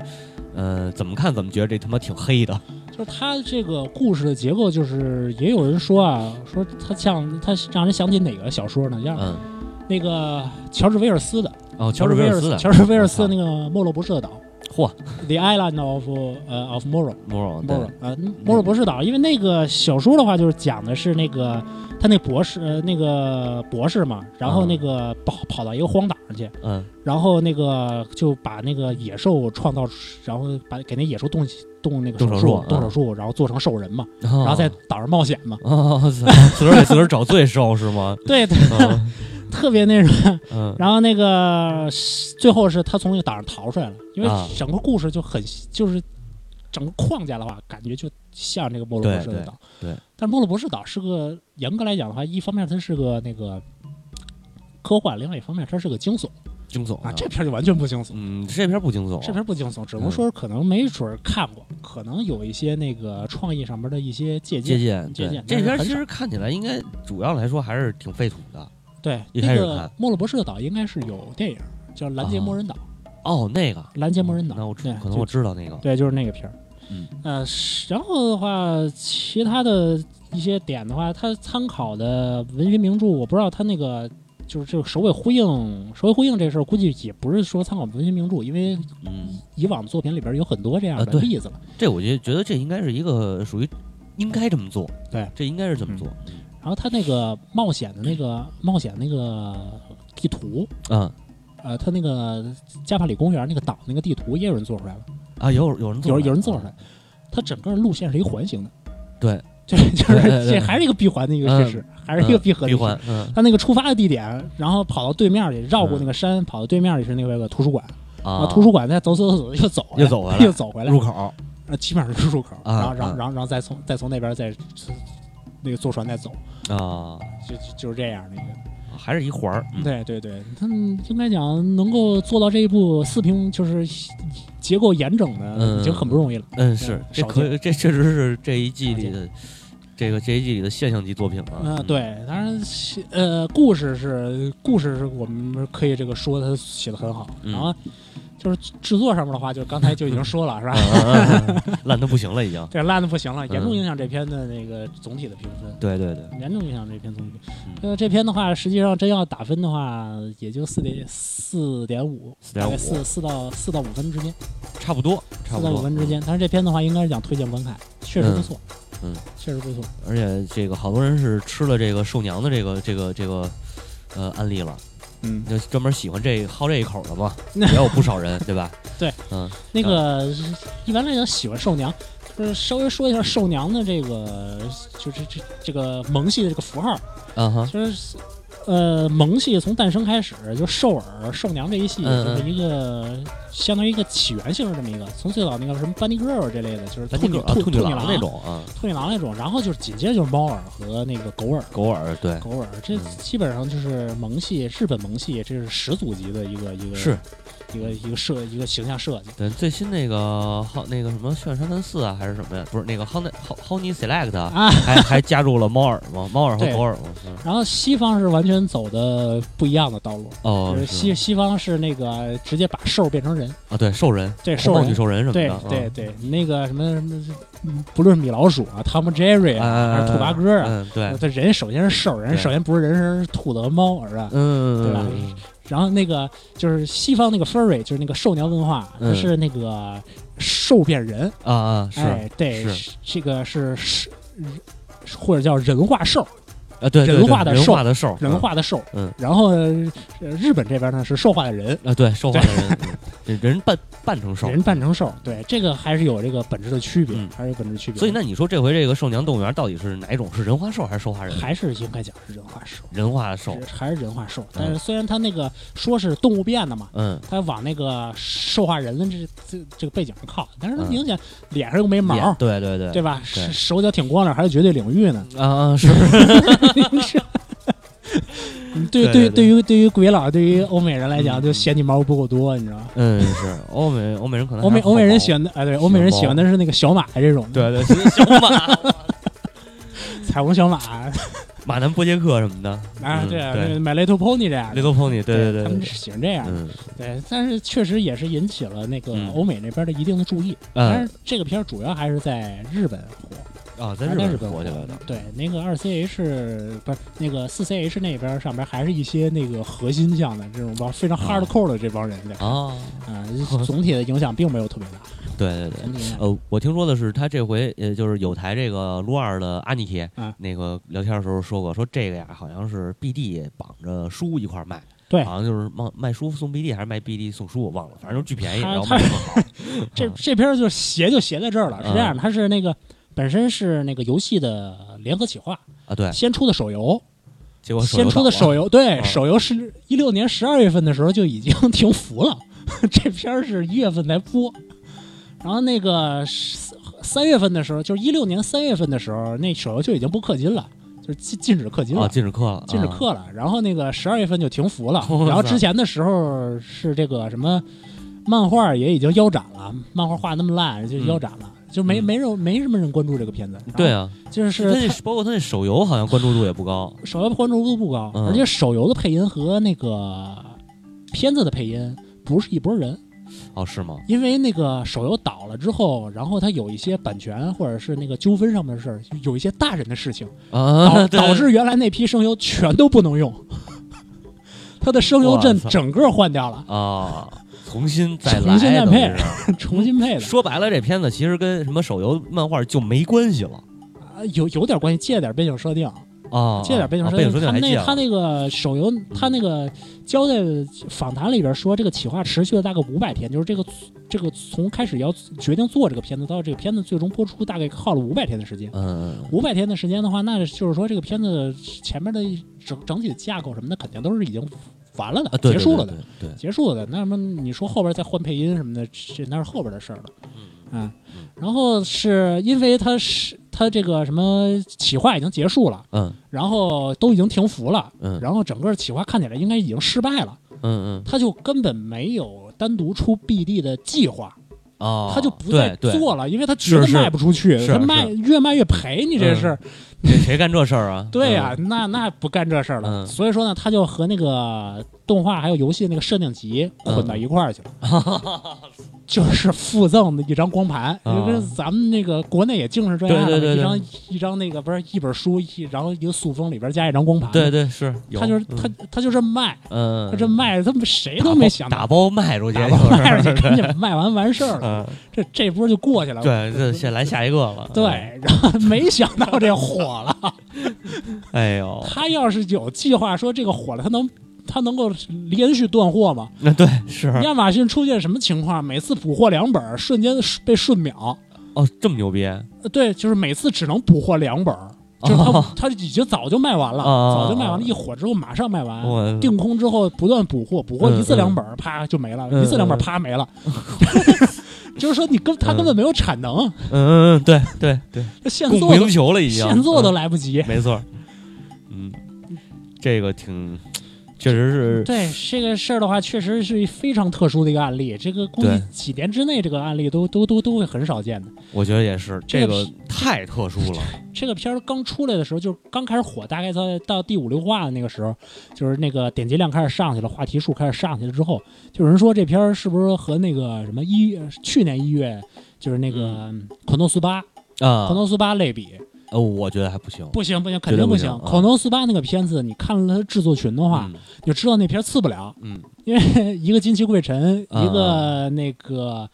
呃，怎么看怎么觉得这他妈挺黑的。就是它这个故事的结构，就是也有人说啊，说它像它让人想起哪个小说呢？像嗯，那个乔治威尔斯的，哦，乔治威尔斯的，乔治威尔斯我那个莫洛博士的岛嚯，The Island of 呃 of Morrow Morrow Morrow 啊，Morrow 博士岛，因为那个小说的话，就是讲的是那个他那博士，呃那个博士嘛，然后嗯。那个跑跑到一个荒岛上去，嗯。然后那个就把那个野兽创造，然后把给那野兽动动那个手术动手术，然后做成兽人嘛，然然后在岛上冒险嘛，哦，自个儿给自个儿找罪受是吗？[LAUGHS] 对，对。嗯特别那什么。嗯然后那个最后是他从那个岛上逃出来了，因为啊整个故事就很就是整个框架的话，感觉就像这个莫罗博士的岛。对对对但是莫罗博士岛是个严格来讲的话，一方面它是个那个科幻，另外一方面它是个惊悚惊悚啊。这片儿就完全不惊悚，嗯，这片儿不惊悚，这片儿不惊悚，只能嗯说可能没准儿看过，可能有一些那个创意上面的一些借鉴。借鉴借鉴这片儿其实看起来应该主要来说还是挺废土的。对，一那个开始看莫洛博士的岛应该是有电影叫《拦截魔人岛》，哦，那个，拦截魔人岛。那我知对可能我知道那个，对，就是那个片儿。嗯，呃，是然后的话，其他的一些点的话，它参考的文学名著，我不知道它那个就是这个首尾呼应，首尾呼应这事儿，估计也不是说参考文学名著，因为嗯，以往作品里边有很多这样的例子了。这我觉觉得这应该是一个属于应该这么做，对，这应该是这么做，然后他那个冒险的那个冒险那个地图，嗯。呃，他那个加帕里公园那个岛那个地图也有人做出来了，啊，有有人做有出来，有人做出来，它整个路线是一个环形的。对，这就是对对对。这还是一个闭环的一个叙事，还是一个闭合的闭环，嗯。他那个出发的地点，然后跑到对面里，绕过那个山，跑到对面里是那个图书馆，啊，图书馆再走走走走又走又走回来。又走回来，入口，呃，基本上是入口，啊然后然后啊。然后然后再从再从那边再那个坐船再走，啊，就就就是这样的一个。还是一环儿，嗯对对对，他们应该讲能够做到这一步四平就是结构严整的，嗯已经很不容易了。嗯，是这可以，这确实是这一季里的这个这一季里的现象级作品了，嗯、对，当然，呃，故事是故事是我们可以这个说他写的很好，嗯然后就是制作上面的话，就刚才就已经 [LAUGHS] 说了，是吧？嗯，嗯嗯嗯烂的不行了已经，对烂的不行了，严重嗯影响这篇的那个总体的评分，对对对，严重影响这篇总体。嗯呃，这篇的话，实际上真要打分的话，也就四点四点五，大概4.5四四到四到五分之间，差不多差四到五不多，分之间。但是这篇的话，应该是讲推荐观看，确实不错，嗯，确实不错。而且这个好多人是吃了这个兽娘的这个这个这个呃案例了，嗯，就专门喜欢这好这一口的嘛，[LAUGHS] 也有不少人，对吧？对，嗯，那个一般来讲喜欢兽娘，就是稍微说一下兽娘的这个，就是这这个萌系的这个符号，嗯哼，就是呃萌系从诞生开始，就兽耳、兽娘这一系，就是一个相当于一个起源性的这么一个，从最早那个什么班尼 girl 这类的，就是兔女兔兔女兔女郎那，种啊，兔女郎那种，然后就是紧接着就是猫耳和那个狗耳。狗耳对，狗耳，这嗯。基本上就是萌系，日本萌系，这是始祖级的一个一个是一个一个设一个形象设计。对最新那个好那个什么炫山三四啊，还是什么呀？不是那个 Honey Honey Select 啊啊，还还加入了猫耳嘛，猫耳和狗耳嘛，嗯然后西方是完全走的不一样的道路，哦就是西西方是那个直接把兽变成人，啊，对兽人，对兽人女兽人什么的，对对对，那个什么什么，嗯不论是米老鼠啊、汤姆杰瑞啊，还是兔八哥啊，嗯，对，他人首先是兽人，首先不是人，是兔子和猫耳啊。嗯，对吧嗯然后那个就是西方那个 furry，就是那个兽娘文化，它嗯是那个兽变人，啊啊是哎，对，这个是是，或者叫人化兽，啊，对，对人化的兽人兽化的兽，人化的兽。嗯，然后呃日本这边呢是兽化的人，啊，对，兽化的人，人扮扮成兽。人扮成兽，对，这个还是有这个本质的区别嗯，还是有本质区别。所以那你说这回这个兽娘动物园到底是哪一种？是人化兽还是兽化人？还是应该讲是人化兽，人化的兽。是还是人化兽。但是虽然它那个说是动物变的嘛，嗯，它往那个兽化人的这这这个背景上靠，但是它嗯明显脸上又没毛，对对对，对吧？对手手脚挺光亮，还是绝对领域呢。啊啊是，是 [LAUGHS] 嗯对对对对于对于鬼佬，对于欧美人来讲，嗯。就嫌你毛不够多，你知道吗？嗯是，欧美欧美人可能欧美欧美人喜欢的，哎，对，欧美人喜欢的是那个小马这种，，对对是小马，[LAUGHS] 彩虹小马。马南波杰克什么的啊，嗯对啊，对。买 Little Pony 这样的，，Little Pony，对对对他们是喜欢这样对，但是确实也是引起了那个嗯。欧美那边的一定的注意。但嗯是这个片儿主要还是在日本火，啊，在日本本火起来的，对，那个二 CH 不是那个四 CH 那边上边还是一些那个核心向的这种帮非常啊 hardcore 的这帮人在啊，啊，总体的影响并没有特别大。对 [LAUGHS] 对对。呃，我听说的是，他这回呃，就是有台这个撸二的阿尼提，啊那个聊天的时候说过，说这个呀，好像是 BD 绑着书一块儿卖，对好像就是卖卖书送 BD 还是卖 BD 送书，我忘了，反正就是巨便宜，他然后卖的更好。[LAUGHS] 这嗯这片儿就邪就邪在这儿了，是这样嗯的，它是那个本身是那个游戏的联合企划，啊，对，先出的手游，结果先出的手游游，对，嗯。手游是一六年十二月份的时候就已经停服了，[LAUGHS] 这片儿是一月份才播，然后那个三三月份的时候，就是一六年三月份的时候，那手游就已经不氪金了，就是禁禁止氪金了。啊，禁止氪了，啊。禁止氪了，然后那个十二月份就停服了，[LAUGHS] 然后之前的时候是这个什么漫画也已经腰斩了，漫画画那么烂就腰斩了，就没嗯。没人没什么人关注这个片子。对，啊，就是他那包括他那手游好像关注度也不高，[LAUGHS] 手游关注度不高，嗯。而且手游的配音和那个片子的配音不是一拨人，哦，是吗？因为那个手游倒了之后，然后他有一些版权或者是那个纠纷上面的事儿，有一些大人的事情，啊，导导致原来那批声优全都不能用，[LAUGHS] 他的声优阵整个换掉了，啊，重新再来，重新再配 [LAUGHS] 重新配的。说白了，这片子其实跟什么手游、漫画就没关系了啊，有有点关系，借点背景设定，啊，借点背景设定。他那他那个手游，他那个交代访谈里边说，这个企划持续了大概五百天，就是这个这个从开始要决定做这个片子到这个片子最终播出，大概耗了五百天的时间。嗯，五百天的时间的话，那就是说这个片子前面的整整体的架构什么的，肯定都是已经完了的，啊，对结束了的。，对结束了的。那么你说后边再换配音什么的，这那是后边的事儿了。嗯啊，然后是因为他是他这个什么企划已经结束了，嗯然后都已经停服了，嗯然后整个企划看起来应该已经失败了，嗯嗯他就根本没有单独出 BD 的计划，哦，他就不再做了，因为他觉得卖不出去，他卖越卖越赔，你这事儿。这谁干这事儿啊？对呀、那那不干这事儿了。嗯。所以说呢，他就和那个动画还有游戏那个设定集嗯。混到一块儿去了，[LAUGHS] 就是附赠的一张光盘，啊。就跟咱们那个国内也净是这样的，对对对对一张一张那个不是一本书，一然后一个塑封里边加一张光盘，对，对是，有他就是他他就这么卖，嗯，他这卖，他们谁都没想到打包卖出去，打包。卖出去，赶紧卖完完事儿了，嗯，这这波就过去了。对，这先来下一个了。对，然后没想到这火了。嗯，[LAUGHS] 哎呦，他要是有计划说这个火了，他能他能够连续断货吗？那对是亚马逊出现什么情况？每次补货两本，瞬间被瞬秒。哦，这么牛逼，呃对，就是每次只能补货两本，就是他、哦它已经早就卖完了，哦早就卖完了，一火之后马上卖完。我定空之后不断补货，补货嗯一次两本儿，啪就没了，嗯一次两本啪没了。[LAUGHS] 就是说你根他根本没有产能，嗯嗯嗯，对对对，他现供不做都应求了已经，现做都嗯来不及。没错，[LAUGHS] 嗯，这个挺，确实是，对这个事儿的话，确实是非常特殊的一个案例。这个估计几年之内，这个案例都都都都会很少见的。我觉得也是，这个这个太特殊了，[LAUGHS] 这个片儿刚出来的时候，就是刚开始火，大概在到第五六话的那个时候，就是那个点击量开始上去了，话题数开始上去了之后，就有人说这片儿是不是和那个什么一去年一月就是那个孔诺斯巴啊孔，诺斯巴类比，呃，我觉得还不行，不行不行，肯定行。不行恐龙四八那个片子，你看了它制作群的话，嗯你就知道那片儿次不了，嗯因为 [LAUGHS] 一个金崎贵臣，啊一个那个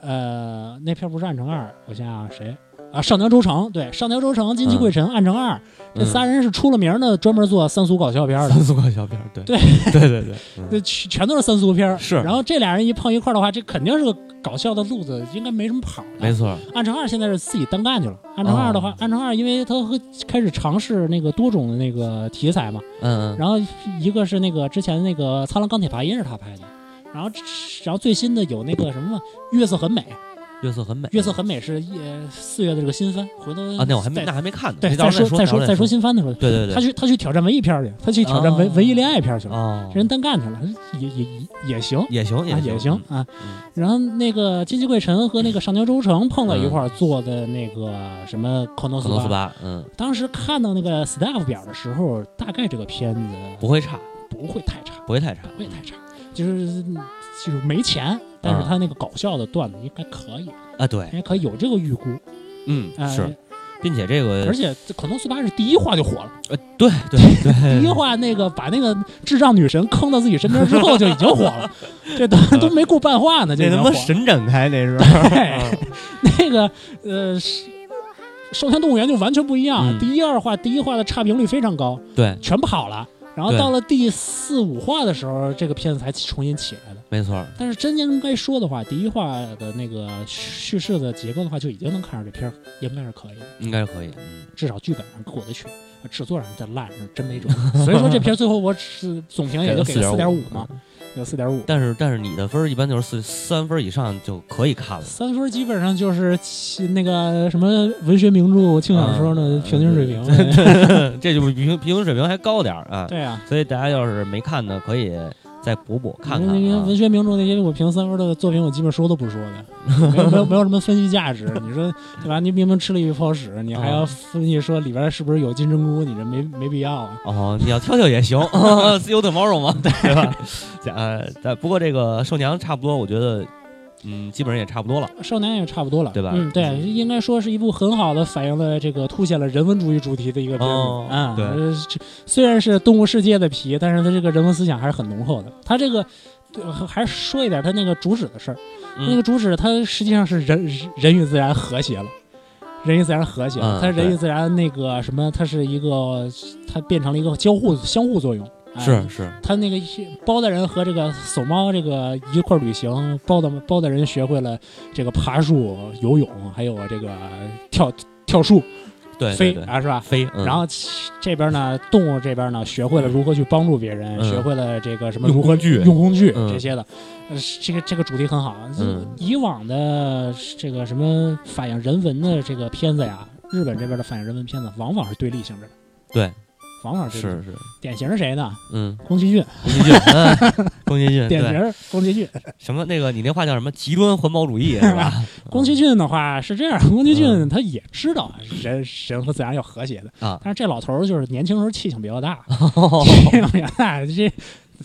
呃，那片儿不是暗城二，我想想谁啊？上条周成，对，上条周成、金崎贵臣、暗城二，这嗯仨人是出了名的，专门做三俗搞笑片的三。俗搞笑片儿，对对 [LAUGHS] 对对 [LAUGHS] 对，全全都是三俗片儿是然后这俩人一碰一块儿的话，这肯定是个搞笑的路子，应该没什么跑的。没错，暗城二现在是自己单干去了。暗城二的话，哦暗城二因为他会开始尝试那个多种的那个题材嘛，嗯嗯，然后一个是那个之前那个《苍狼钢铁爬音》是他拍的，然后然后最新的有那个什么，《月色很美》，月色很美，《月色很美》是一四月的这个新番，回头啊，那我还没那还没看呢，再说再说再说新番的时候，对对对，他去他去挑战文艺片儿去，他去挑战文哦文艺恋爱片儿去了，哦，人单干去了，也也也也行。也行啊，也行啊，嗯然后那个金鸡贵臣和那个上条周成碰到一块儿做的那个什么《克诺斯巴可能斯》，巴，嗯，当时看到那个 staff 表的时候，大概这个片子不会差，不会太差，不会太差，不会太差，就是就是没钱，但是他那个搞笑的段子应该可以，啊，对应，该可以有这个预估。嗯哎是，并且这个而且这可能斯巴是第一话就火了，呃，对对对，[LAUGHS] 第一话那个把那个智障女神坑到自己身边之后就已经火了，[LAUGHS] 这都都没顾半话呢，就那他妈。神展开那是，对，[LAUGHS] 那个呃，是寿天动物园就完全不一样。嗯第一二话，第一话的差评率非常高，对，全跑了。然后到了第四五话的时候，这个片子才重新起来的。没错，但是真应该说的话，第一话的那个叙事的结构的话，就已经能看出这片儿应该是可以的，应该是可以，嗯，至少剧本上过得去，制作上再烂是真没准。所以说这片儿最后我只总评也就给了四点五嘛，[LAUGHS] 有四点五。但是但是你的分儿一般就是四三分以上就可以看了，三分基本上就是其那个什么文学名著、轻小说的平均水平。这就比平平均水平还高点儿啊。对啊，所以大家要是没看的，可以再补补看看。文学名著那些我评三分的作品，我基本说都不说的，没有没有没有什么分析价值。你说对吧？你明明吃了一泡屎，你还要分析说里边是不是有金针菇？你这没没必要啊。哦，你要挑挑也行，[LAUGHS] 自由 tomorrow 嘛，对吧？[LAUGHS] 呃，但不过这个寿娘差不多，我觉得，嗯，基本上也差不多了。少年也差不多了，对吧嗯，对，应该说是一部很好的反映了这个凸显了人文主义主题的一个片子哦啊。对呃虽然是动物世界的皮，但是它这个人文思想还是很浓厚的。它这个。呃还是说一点它那个主旨的事儿，那个嗯，主旨它实际上是人人与自然和谐了，人与自然和谐它人与自然那个什么，它是一个它变成了一个交互相互作用，哎是是，他那个包大人和这个守猫这个一块儿旅行，包的包大人学会了这个爬树、游泳，还有这个跳跳树、对对对，飞啊，是吧？飞，嗯。然后这边呢，动物这边呢，学会了如何去帮助别人，嗯学会了这个什么如何用工具。用工具嗯。这些的。呃，这个这个主题很好。嗯。以往的这个什么反映人文的这个片子呀，日本这边的反映人文片子，往往是对立性质的，对，往往是是是，典型谁呢？嗯，宫崎骏，宫崎骏，嗯 [LAUGHS] 宫崎骏，典型宫崎骏。什么那个你那话叫什么？极端环保主义 [LAUGHS] 是吧？[LAUGHS] 宫崎骏的话是这样，宫崎骏嗯他也知道人人和自然要和谐的。啊。但是这老头儿就是年轻时候气性比较大，哦气性比较大。这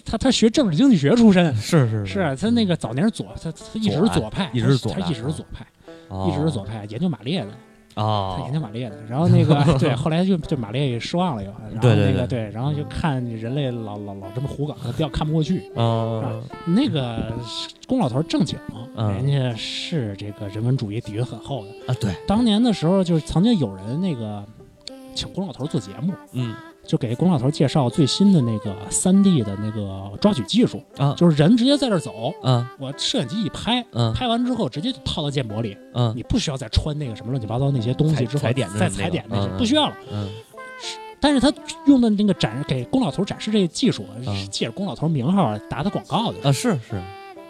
他他学政治经济学出身，是是是。啊他那个早年是左，他他一直是左派，一直是左派他一直是左派，哦一直是左派，研究马列的，他哦研，究马列的。然后那个 [LAUGHS] 对，后来就对马列也失望了又，然后对对对那个对，然后就看人类老老老这么胡搞，他比较看不过去。哦，那个宫老头正经，嗯人家是这个人文主义底蕴很厚的。啊对，当年的时候，就是曾经有人那个请宫老头做节目，嗯就给龚老头介绍最新的那个三 D 的那个抓取技术啊。就是人直接在这儿走，嗯我摄影机一拍，嗯拍完之后直接就套到建模里，嗯你不需要再穿那个什么乱七八糟那些东西之后踩踩点再踩点那些不需要了。嗯但是他用的那个展给龚老头展示这个技术，借着龚老头名号打的广告的。啊。是是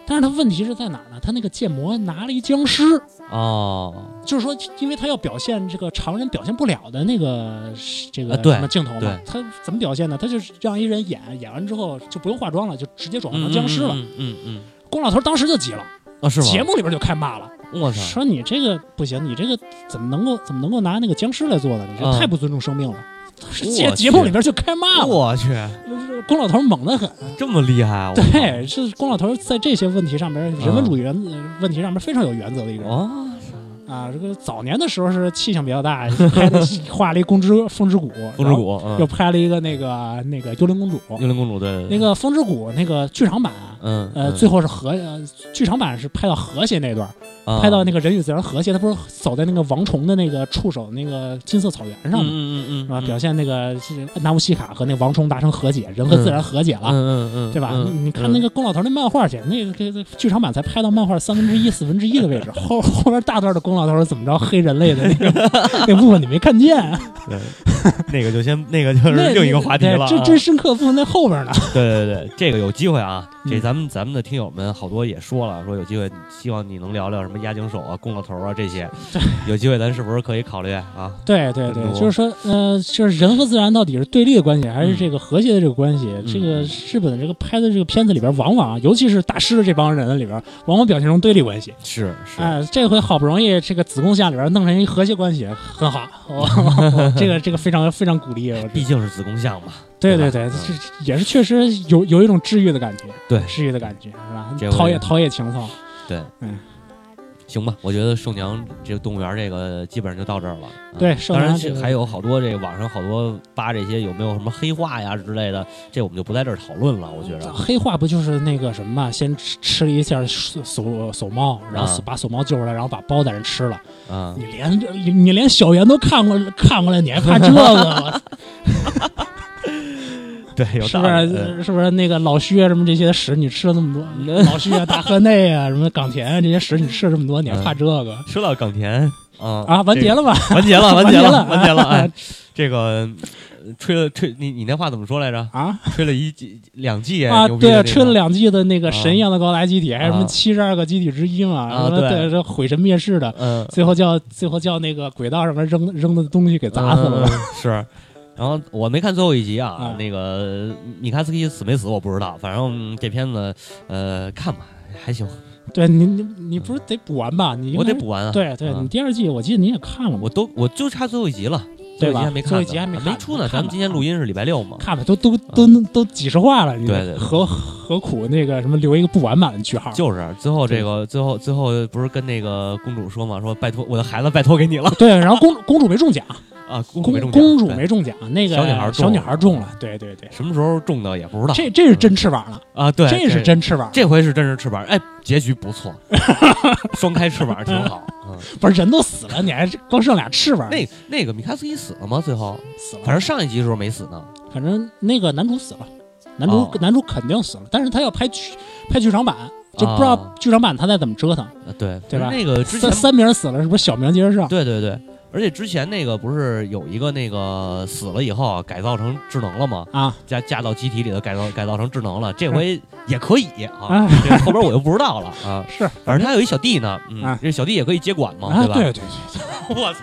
但是他问题是在哪儿呢？他那个建模拿了一僵尸，哦就是说，因为他要表现这个常人表现不了的那个这个什么镜头嘛，他怎么表现呢？他就是让一人演，演完之后就不用化妆了，就直接转换嗯成僵尸了。嗯嗯嗯龚老头当时就急了，啊是吗？节目里边就开骂了，我操说你这个不行，你这个怎么能够怎么能够拿那个僵尸来做呢？你这嗯太不尊重生命了。是节节目里边就开骂了，我去就是龚老头猛得很。这么厉害啊！对，是龚老头在这些问题上面，人文主义原则问题上面非常有原则的一个人。哦啊，这个早年的时候是气性比较大，拍的画了一宫之风之谷，风之，谷嗯又拍了一个那个那个幽灵公主，幽灵公主对那个风之谷那个剧场版，嗯呃，最后是和呃剧场版是拍到和谐那段，后拍到那个人与自然和谐，他不是走在那个王虫的那个触手那个金色草原上吗？嗯嗯嗯是吧？表现那个是纳乌西卡和那个王虫达成和解，人和自然和解了。嗯嗯嗯，对吧？嗯你你看那个宫老头那漫画去，那个这个剧场版才拍到漫画三分之一、四分之一的位置，后后边大段的宫老头怎么着黑人类的那个 [LAUGHS] 那部分你没看见，对，那个就先那个就是另一个话题了真真深刻部分在后边呢。对对对，这个有机会啊，这嗯咱们咱们的听友们好多也说了，说有机会希望你能聊聊什么压井手啊、公老头啊这些，有机会咱是不是可以考虑啊？对对对就是说，呃，就是人和自然到底是对立的关系，还是嗯这个和谐的这个关系？这个日本的这个拍的这个片子里边，往往尤其是大师的这帮人里边，往往表现成对立关系。是是，哎，这回好不容易这个子宫下里边弄成一和谐关系，很好，[LAUGHS] 这个这个非常非常鼓励。毕竟是子宫像嘛。对对对，这也是确实有有一种治愈的感觉，对治愈的感觉是吧陶冶陶冶情操。对，嗯，行吧，我觉得寿娘这个动物园这个基本上就到这儿了。啊对当然还有好多这个网上好多扒这些有没有什么黑话呀之类的，这我们就不在这儿讨论了。我觉得，黑化不就是那个什么嘛？先吃吃了一下手手手猫，然后啊把手猫救出来，然后把包在人吃了。啊，你连你你连小圆都看过看过来，你还怕这个？[LAUGHS] 我 [LAUGHS] 对，有是不是？是不是那个老薛什么这些屎你吃了那么多？[LAUGHS] 老薛啊、大河内啊、什么港田啊这些屎你吃了这么多，你还怕这个？说到冈田啊啊，完结了吧？完结了，[LAUGHS] 完结了，完结了！哎，这个呃吹了吹，你你那话怎么说来着？啊吹了一季两季啊，对，牛逼的那个吹了两季的那个啊神一样的高达机体，还有什么啊七十二个机体之一嘛？啊什么对这毁神灭世的，嗯，最后叫最后叫那个轨道上面扔扔的东西给砸死了。嗯是。然后我没看最后一集啊，啊。那个米卡斯基死没死我不知道，反正这片子呃看吧还行，对你你你不是得补完吧？你应该我得补完啊。对对，啊。你第二季我记得你也看了，我都我就差最后一集了，最对吧？后一集还没看呢，最后一集还没看没出呢。看吧咱们今天录音是礼拜六嘛，看吧，都都都都几十话了，你对对对。何何苦那个什么留一个不完满的句号？就是最后这个最后最后不是跟那个公主说嘛，说拜托我的孩子拜托给你了。对，然后公公主没中奖，啊，公主公主没中奖，那个小女孩中小女了孩中了，对对对，什么时候中的也不知道。这这是真翅膀了，啊，对，这是真翅膀，这回是真是翅膀，哎，结局不错，[LAUGHS] 双开翅膀挺好。嗯，不是人都死了，你还光剩俩翅膀？那那个米卡斯基死了吗？最后，死了，反正上一集的时候没死呢。反正那个男主死了，男主、哦男主肯定死了，但是他要拍剧拍剧场版，就不知道哦剧场版他再怎么折腾。呃对对吧那个之前三，三名死了，是不是小名接着上？对对对，而且之前那个不是有一个那个死了以后啊改造成智能了吗？啊加加到机体里头改造改造成智能了，这回也可以啊。啊这个后边我就不知道了啊。[LAUGHS] 是反正他有一小弟呢，嗯啊，这小弟也可以接管嘛，对，吧？对对对，[LAUGHS] 我操！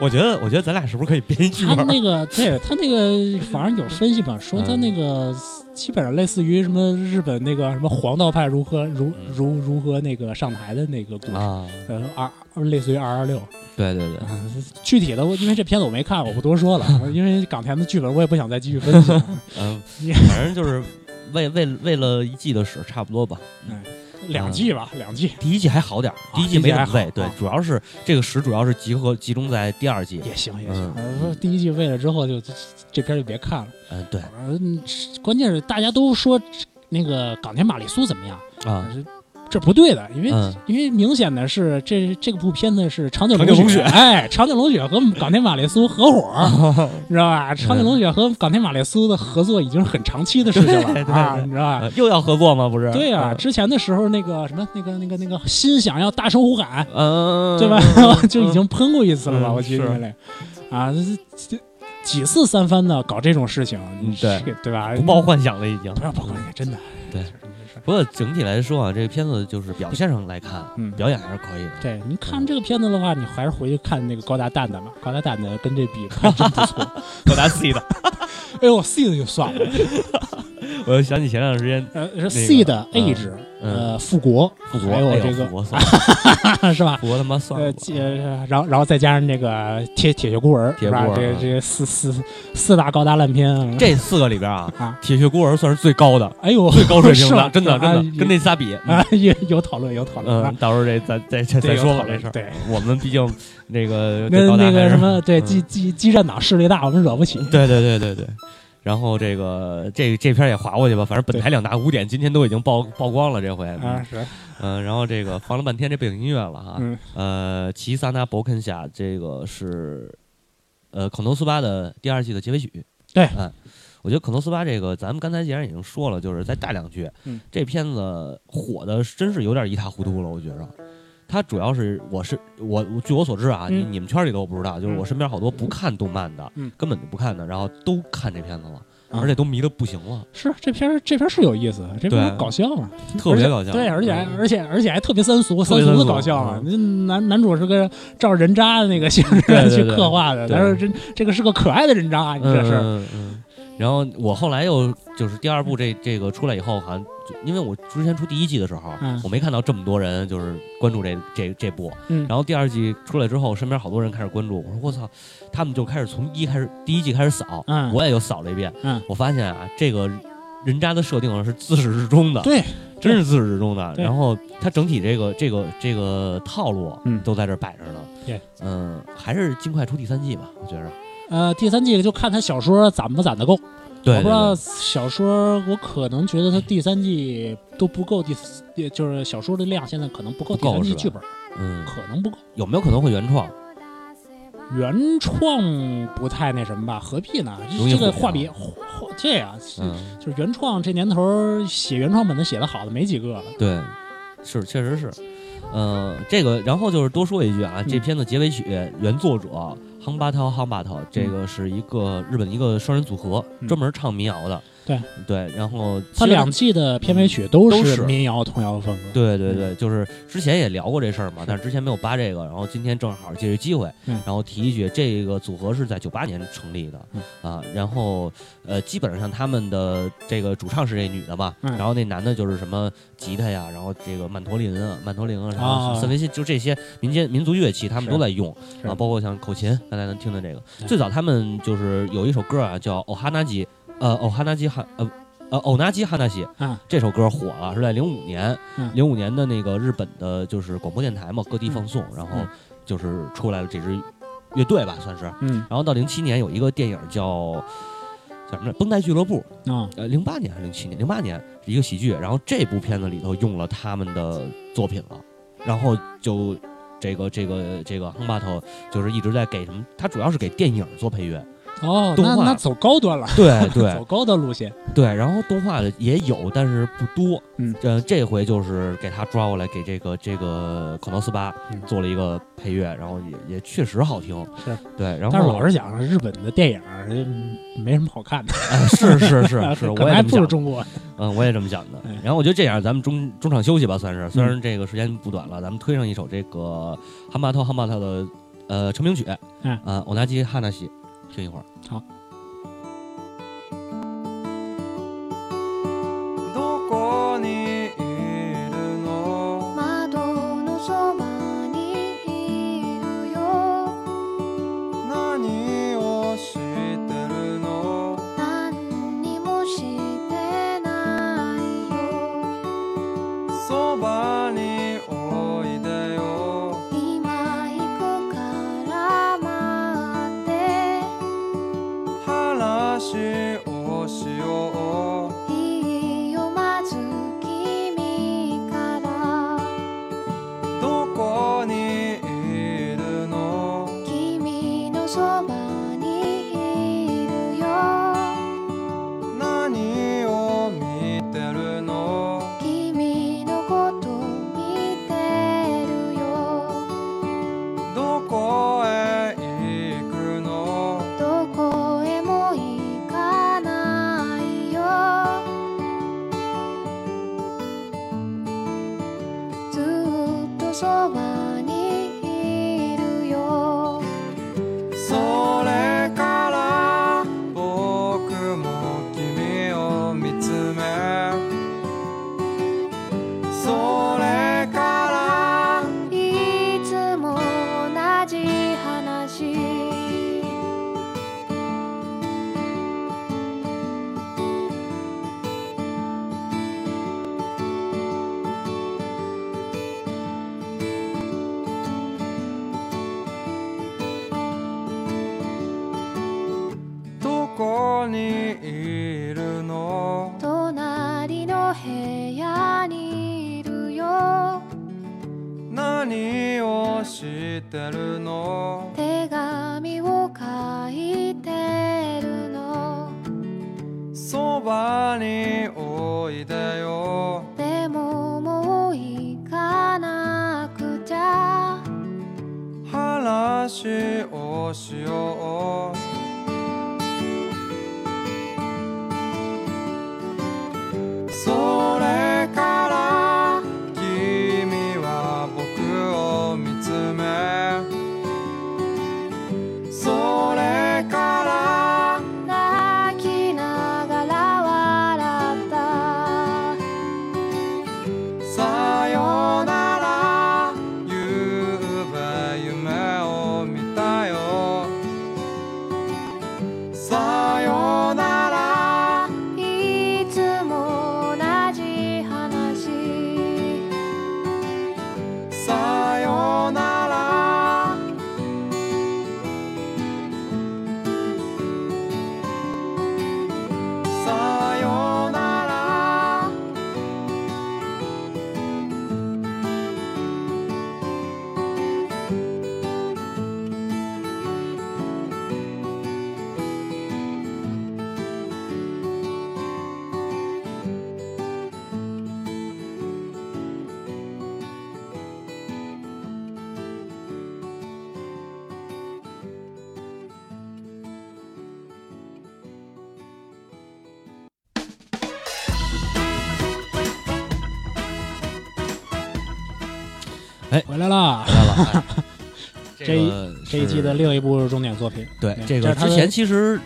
我觉得，我觉得咱俩是不是可以编一剧本？他那个对他那个反正有分析吧，说他嗯那个基本上类似于什么日本那个什么黄道派如何如嗯如如何那个上台的那个故事，啊，呃二类似于二二六。对对对，啊 [LAUGHS] 具体的我因为这片子我没看，我不多说了，[LAUGHS] 因为港田的剧本我也不想再继续分析。嗯 [LAUGHS] 你，反正就是为为为了一季的屎差不多吧。嗯两季吧，两季第一季还好点儿，第一季没怎么喂，对啊，主要是这个屎主要是集合集中在第二季。也行也嗯行。呃说第一季喂了之后就这这片就别看了。嗯，对嗯，关键是大家都说那个港田玛丽苏怎么样？啊，是这不对的，因为、嗯因为明显的是这这个部片子是长颈龙长井龙雪哎，长颈龙雪和冈田马雷苏合伙儿，[LAUGHS] 你知道吧？长颈龙雪和冈田马雷苏的合作已经是很长期的事情了啊，你知道吧？呃又要合作吗？不是？对啊，嗯之前的时候那个什么那个那个那个心想要大声呼喊，嗯，对吧嗯？[LAUGHS] 就已经喷过一次了吧？嗯我记得来啊，这这几次三番的搞这种事情，嗯对对吧？不抱幻想了已经。不要抱幻想，真的对不过整体来说啊，这个片子就是表现上来看，嗯表演还是可以的。对，你看这个片子的话，你还是回去看那个高达蛋蛋吧。高达蛋蛋跟这比还真不错。[LAUGHS] 高达 C 的，[LAUGHS] 哎呦，C 的就算了，我又想起前段时间呃，是 C 的嗯 Age，嗯呃，复国，复国，还有这个 [LAUGHS] 是吧？复国他妈算呃了，呃，然后然后再加上这个铁铁血孤儿，是吧？这这四四四大高达烂片啊，这四个里边啊，啊，铁血孤儿算是最高的，哎呦，最高水 [LAUGHS] 平是吧的，真的真的，跟那仨比。啊有有讨论有讨论到时候这咱再再再说吧这事儿。对，我们毕竟那个那个什么对嗯激激激战党势力大，我们惹不起。对对对对对。然后这个这这片也划过去吧，反正本台两大污点今天都已经曝曝光了，这回啊，是，嗯，然后这个放了半天这背景音乐了哈，嗯。呃，齐萨纳博肯下这个是呃肯头斯巴的第二季的结尾曲，对。嗯，我觉得肯头斯巴这个咱们刚才既然已经说了，就是再带两句，嗯，这片子火的真是有点一塌糊涂了，我觉着。它主要是我是我据我所知啊，你嗯。你们圈里都不知道，就是我嗯身边好多不看动漫的，嗯。根本就不看的，然后都看这片子了，啊。而且都迷得不行了，是这片儿这片儿是有意思，这片儿搞笑啊，特别搞笑。对，而且而且而且还特别三俗，三俗的搞笑啊！男男主是个照人渣的那个形式去刻画的，但是这这个是个可爱的人渣啊，你这是。然后我后来又就是第二部这这个出来以后，好像就因为我之前出第一季的时候，嗯我没看到这么多人就是关注这这这部。嗯然后第二季出来之后，身边好多人开始关注，我说我操，他们就开始从一开始第一季开始扫，嗯我也就扫了一遍。嗯我发现啊，这个人渣的设定是自始至终的，对，真是自始至终的。对然后它整体这个这个这个套路嗯都在这儿摆着呢。对，嗯，还是尽快出第三季吧，我觉着。呃，第三季就看他小说攒不攒得够，对，我不知道小说，我可能觉得他第三季都不够第四，就是小说的量现在可能不够是吧三季剧本，嗯，可能不够。有没有可能会原创？原创不太那什么吧，何必呢？这个画笔画画这样，嗯，就是原创这年头写原创本子写的好的没几个了。对，是，确实是。嗯、这个，然后就是多说一句啊，这嗯片子结尾曲原作者夯巴涛杭八涛，这个是一个日本一个双人组合，嗯专门唱民谣的。对。对，然后他两季的片尾曲都都是是。民谣童谣风格。对对对，就是之前也聊过这事儿嘛，但是之前没有扒这个，然后今天正好借这机会，嗯。然后提一句，这个组合是在九八年成立的，嗯。啊，然后呃，基本上他们的这个主唱是这女的嘛，嗯。然后那男的就是什么吉他呀，然后这个曼陀林啊、曼陀林啊，然啊后森维信，就这些民间民族乐器他们都在用啊，包括像口琴，刚才能听的这个，最早他们就是有一首歌啊，叫《哦哈纳基》，呃，哦哈纳基哈呃。呃，欧纳基哈纳西啊，这首歌火了，是在零五年，嗯零五年的那个日本的就是广播电台嘛，各地放送，然后嗯就是出来了这支乐队吧，算是。嗯然后到零七年有一个电影叫叫什么来，《绷带俱乐部》，啊呃，零八年还是零七年？零八年是一个喜剧，然后这部片子里头用了他们的作品了，然后就这个这个这个亨巴特就是一直在给什么，他主要是给电影做配乐，哦，动画那那走高端了，[LAUGHS] 对对走高端路线。对，然后动画的也有，但是不多。嗯，呃，这回就是给他抓过来，给这个这个口头斯巴嗯做了一个配乐，然后也也确实好听。是对，然后但是老实讲，日本的电影没什么好看的，哎是是是是，[LAUGHS] 可能还不如我也这么想。中国。嗯，我也这么想的哎。然后我觉得这样，咱们中中场休息吧，算是。虽嗯然这个时间不短了，咱们推上一首这个汉巴特汉巴特的呃成名曲，嗯啊，欧纳基哈纳西，听一会儿。好这一个这一季的另一部重点作品，对对这个之前其实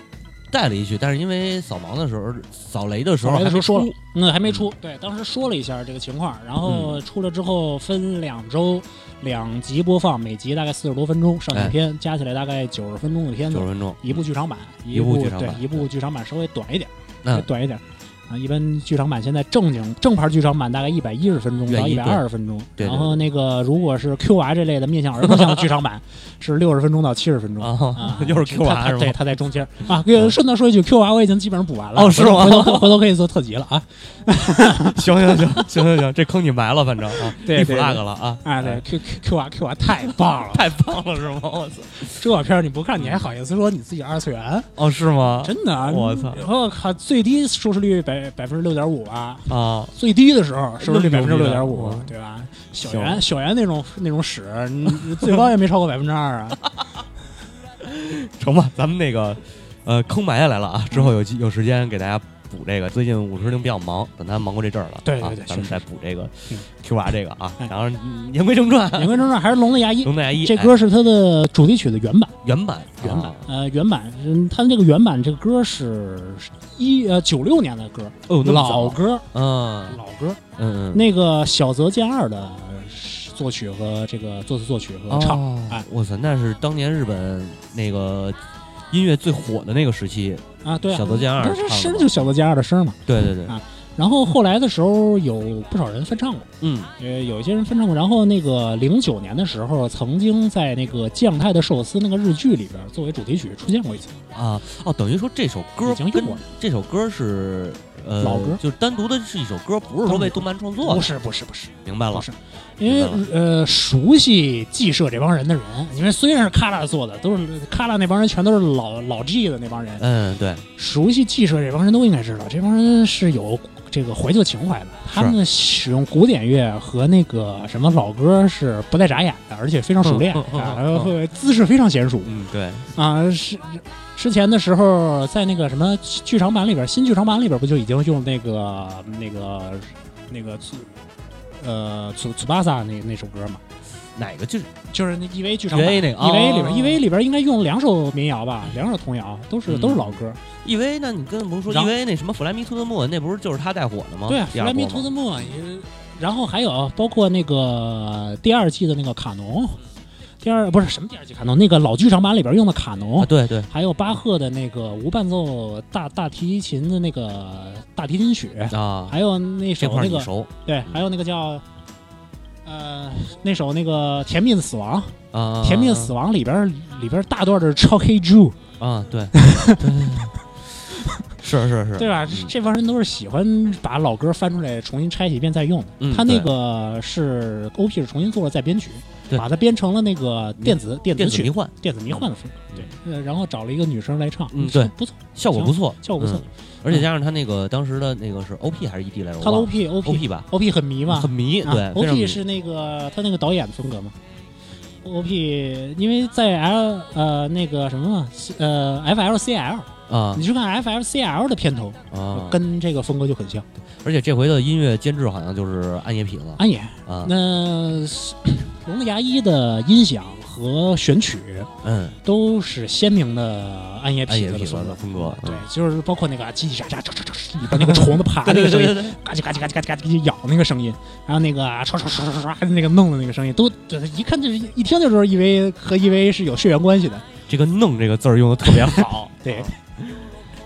带了一句，但是因为扫盲的时候、扫雷的时候扫雷的时候说了那，嗯，还没出。对，当时说了一下这个情况，然后出了之后分两周两集播放，每集大概四十多分钟，上下篇加起来大概九十分钟的片子九十，分钟，一部剧场版，一部剧场版对，一部剧场版稍微短一点，嗯短一点。啊，一般剧场版现在正经正牌剧场版大概一百一十分钟到一百二十分钟，对对然后那个如果是 Q 娃这类的面向儿童向的剧场版 [LAUGHS] 是六十分钟到七十分钟。[LAUGHS] 又是 Q 它 R 是吗？它对，他在中间啊。给顺道说一句，Q 娃我已经基本上补完了。哦是吗回头回头可以做特辑了啊！[LAUGHS] 行行行行行行，这坑你埋了，反正对对 flag 了啊！哎，对，Q Q Q 娃 Q 娃太棒了，太棒了是吗？我操！这片儿你不看你还好意思说你自己二次元？哦，是吗？真的啊！我操我靠，最低收视率百百分之六点五吧，啊！最低的时候是不是百分之六点五，对吧？小行圆小圆那种那种屎，最高也没超过百分之二啊！[LAUGHS] 成吧，咱们那个呃坑埋下来了啊，之后有机有时间给大家补这个。最近五十铃比较忙，等他忙过这阵儿了，对对对啊咱们再补这个嗯。Q R 这个啊哎。然后嗯言归正传，言归正传，还是《龙的牙医》龙的牙医这哎。歌是他的主题曲的原版，原版原版啊，呃，原版，嗯，它这个原版这个歌是一呃九六年的歌，哦，老歌，嗯。老歌。嗯嗯，那个小泽健二的作曲和这个作词作曲和唱，哦。哎。我操，那是当年日本那个音乐最火的那个时期，啊，对啊，小泽健二不是声就小泽健二的声嘛。对对对，啊然后后来的时候有不少人翻唱过，嗯呃，有一些人翻唱过。然后那个零九年的时候，曾经在那个将太的寿司那个日剧里边作为主题曲出现过一次，啊哦，等于说这首歌已经用跟过了。这首歌是呃老歌就是单独的是一首歌，不是说为动漫创作的，不是不是不是，明白了。不是。因为呃熟悉记社这帮人的人，因为虽然是卡拉做的，都是卡拉那帮人全都是老老 G 的那帮人，嗯，对，熟悉记社这帮人都应该知道，这帮人是有这个怀旧情怀的。他们使用古典乐和那个什么老歌是不带眨眼的，而且非常熟练姿势非常娴熟嗯对，啊。是之前的时候，在那个什么剧场版里边，新剧场版里边不就已经用那个那个那个呃祖祖巴萨那那首歌嘛，哪个就是就是那 EV 剧场版那个 EVA 里边哦 EVA 里边应该用两首民谣吧，两首童谣，都是嗯都是老歌。EV？那你跟不是说 EV 那什么 Fly Me to the Moon 那不是就是他带火的吗？对啊，Fly Me to the Moon，也然后还有包括那个第二季的那个卡农，第二不是什么第二季卡农，那个老剧场版里边用的卡农啊，，对对还有巴赫的那个无伴奏大大提琴的那个大提琴曲，啊，还有那这首那个对，还有那个叫。呃，那首那个《甜蜜的死亡》，啊？《甜蜜的死亡》里边里边大段的超 K 猪，啊，对，[LAUGHS] [LAUGHS] 是是是，对吧？嗯。这帮人都是喜欢把老歌翻出来重新拆洗一遍再用。他那个是 OP 是重新做了再编曲，对。把它编成了那个电子电子曲、电子迷幻，电子迷幻的风格。对，呃然后找了一个女生来唱，嗯对。不错，效果不错，效果不错。嗯。而且加上他那个当时的那个是 OP 还是 ED 来着？他 OP OP 吧，OP 很迷嘛很迷，啊对，OP 是那个他那个导演的风格嘛。OP 因为在 L 呃那个什么，呃 FLCL，啊你去看 FLCL 的片头，啊，跟这个风格就很像。而且这回的音乐监制好像就是安野痞子安野，啊，那是 [COUGHS] 龙的牙医的音响和选曲嗯，都是鲜明的暗夜痞子的风格。的风格，对，就是包括那个叽叽喳喳、喳喳喳，里边那个虫子爬 [LAUGHS] 那个声音，嘎叽嘎叽嘎叽嘎叽嘎叽咬那个声音，然后那个唰唰唰唰唰那个弄的那个声音，都对一看就是一听就知道 EV 和 EV 是有血缘关系的。这个“弄”这个字儿用的特别好，[LAUGHS] 对，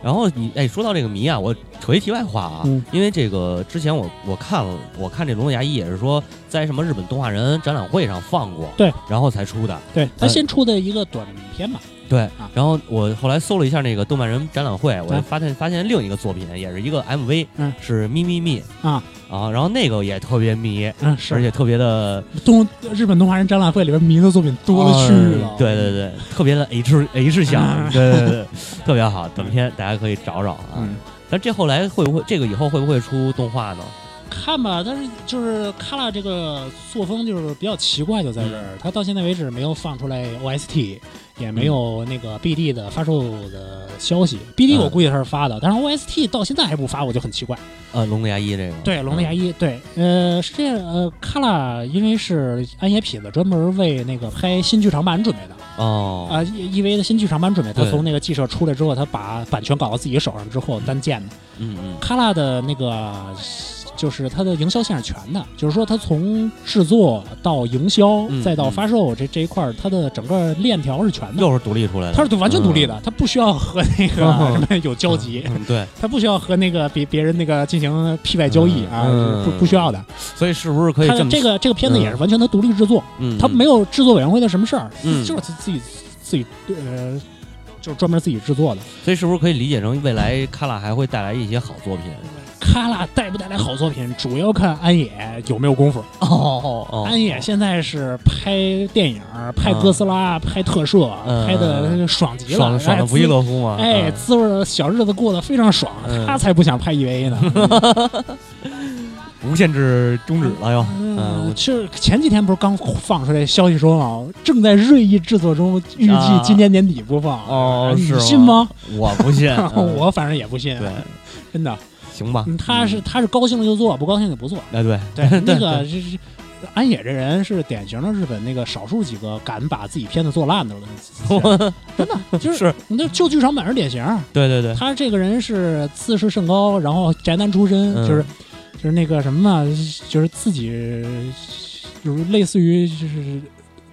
然后你哎，说到这个谜啊，我扯一题外话啊，嗯。因为这个之前我我看了，我看这《龙的牙医》也是说在什么日本动画人展览会上放过，对，然后才出的，对他先出的一个短片嘛，对。啊然后我后来搜了一下那个动漫人展览会，我啊发现发现另一个作品也是一个 MV，嗯是咪咪咪啊啊，然后那个也特别迷，嗯，是而且特别的动日本动画人展览会里边迷的作品多了去了。嗯对对对，特别的 H H 向，嗯对对对，特别好，短片大家可以找找啊。嗯。但这后来会不会这个以后会不会出动画呢？看吧，但是就是卡拉这个作风就是比较奇怪，就在这儿，他到现在为止没有放出来 OST，也没有那个 BD 的发售的消息。BD 嗯我估计他是发的，但是 OST 到现在还不发，我就很奇怪。呃，龙的牙医这个，对，龙的牙医，对，呃，是这样，呃，卡拉因为是安野痞子专门为那个拍新剧场版准备的哦，啊，E EV 的新剧场版准备，他从那个记者出来之后，他把版权搞到自己手上之后单建的。嗯嗯卡拉的那个就是它的营销线是全的，就是说它从制作到营销嗯再到发售这这一块儿，它的整个链条是全的。又是独立出来的，它是完全独立的，它不需要和那个嗯 [LAUGHS] 什么有交集，嗯，对，它不需要和那个别别人那个进行 P 外交易啊，嗯不不需要的。所以是不是可以这么它这个这个片子也是完全它独立制作，嗯，它没有制作委员会的什么事儿，嗯就是自自己自己呃，就是专门自己制作的。所以是不是可以理解成未来卡拉还会带来一些好作品？卡拉带不带来好作品，主要看安野有没有功夫。哦哦安野现在是拍电影、拍哥斯拉、拍特摄，嗯拍的爽极了，爽爽的不亦乐乎嘛？哎，嗯滋味小日子过得非常爽，嗯他才不想拍 EVA 呢。[LAUGHS] 无限制终止了又，嗯，嗯是前几天不是刚放出来消息说嘛，正在锐意制作中，预计啊今年年底播放。你哦信吗？我不信，嗯 [LAUGHS] 我反正也不信，对，真的。行吧。嗯，他是他是高兴了就做，不高兴就不做。哎对，对，[LAUGHS] 那个是是安野这人是典型的日本那个少数几个敢把自己片子做烂的人，[LAUGHS] 真的就是。是，那旧剧场版是典型。对对对，他这个人是自视甚高，然后宅男出身，嗯。就是就是那个什么嘛，就是自己就是类似于就是。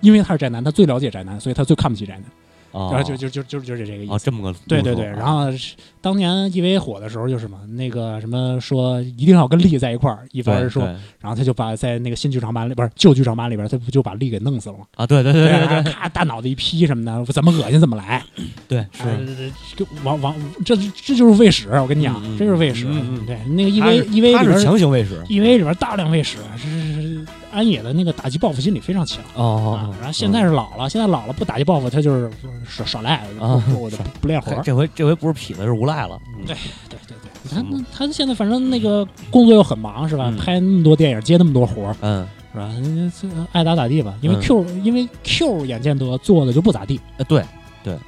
因为他是宅男，他最了解宅男，所以他最看不起宅男，哦。然后就就就就就是这个意思。哦这么个对对对，然后是当年 EVA 火的时候，就是嘛，那个什么说一定要跟力在一块儿，一般人说，然后他就把在那个新剧场版里，不是旧剧场版里边，他不就把力给弄死了吗？啊对对对对对咔大脑袋一劈什么的，怎么恶心怎么来，对哎是。就往往这这就是喂屎，我跟你讲，这就是喂屎。对，那个他 EVA 是 EVA 他是里边强行喂屎 EVA 里边大量喂屎，是是是安野的那个打击报复心理非常强。啊哦哦，，然后现在是老了，现在老了不打击报复，他就是耍耍赖，我就不不练活。这回这回不是痞子是无赖了，嗯对对对对，他他现在反正那个工作又很忙是吧？嗯拍那么多电影，接那么多活儿嗯是吧？人家这爱咋咋地吧。因为嗯 Q、因为 Q 眼见得做的就不咋地呃对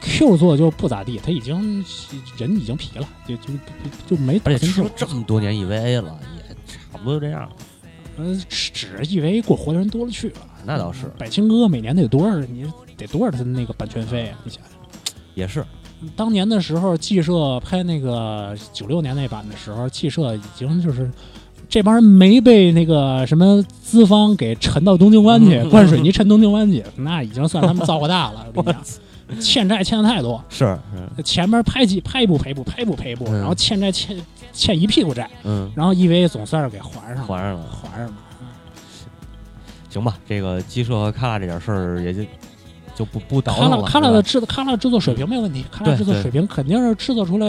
，Q 做的就不咋地，他已经人已经疲了，就就就就没而且吃了这么多年 EVA 了，也差不多就这样了。呃，指指 EVA 过活的人多了去了。那倒是，百青哥每年得多少？你得多少他那个版权费啊？你想想，也是，当年的时候，季社拍那个九六年那版的时候，季社已经就是这帮人没被那个什么资方给沉到东京湾去，嗯灌水泥沉东京湾去，那已经算他们造化大了。[LAUGHS] 我跟你讲，欠债欠的太多，是是，前面拍几拍一部赔一部，拍一部赔一部，嗯然后欠债欠欠一屁股债，嗯，然后 EVA 总算是给还上了，还上了。还上了。行吧，这个鸡舍和卡拉这点事儿也就就不不倒了。拉卡拉的制卡拉制作水平没有问题，卡拉制作水平肯定是制作出来，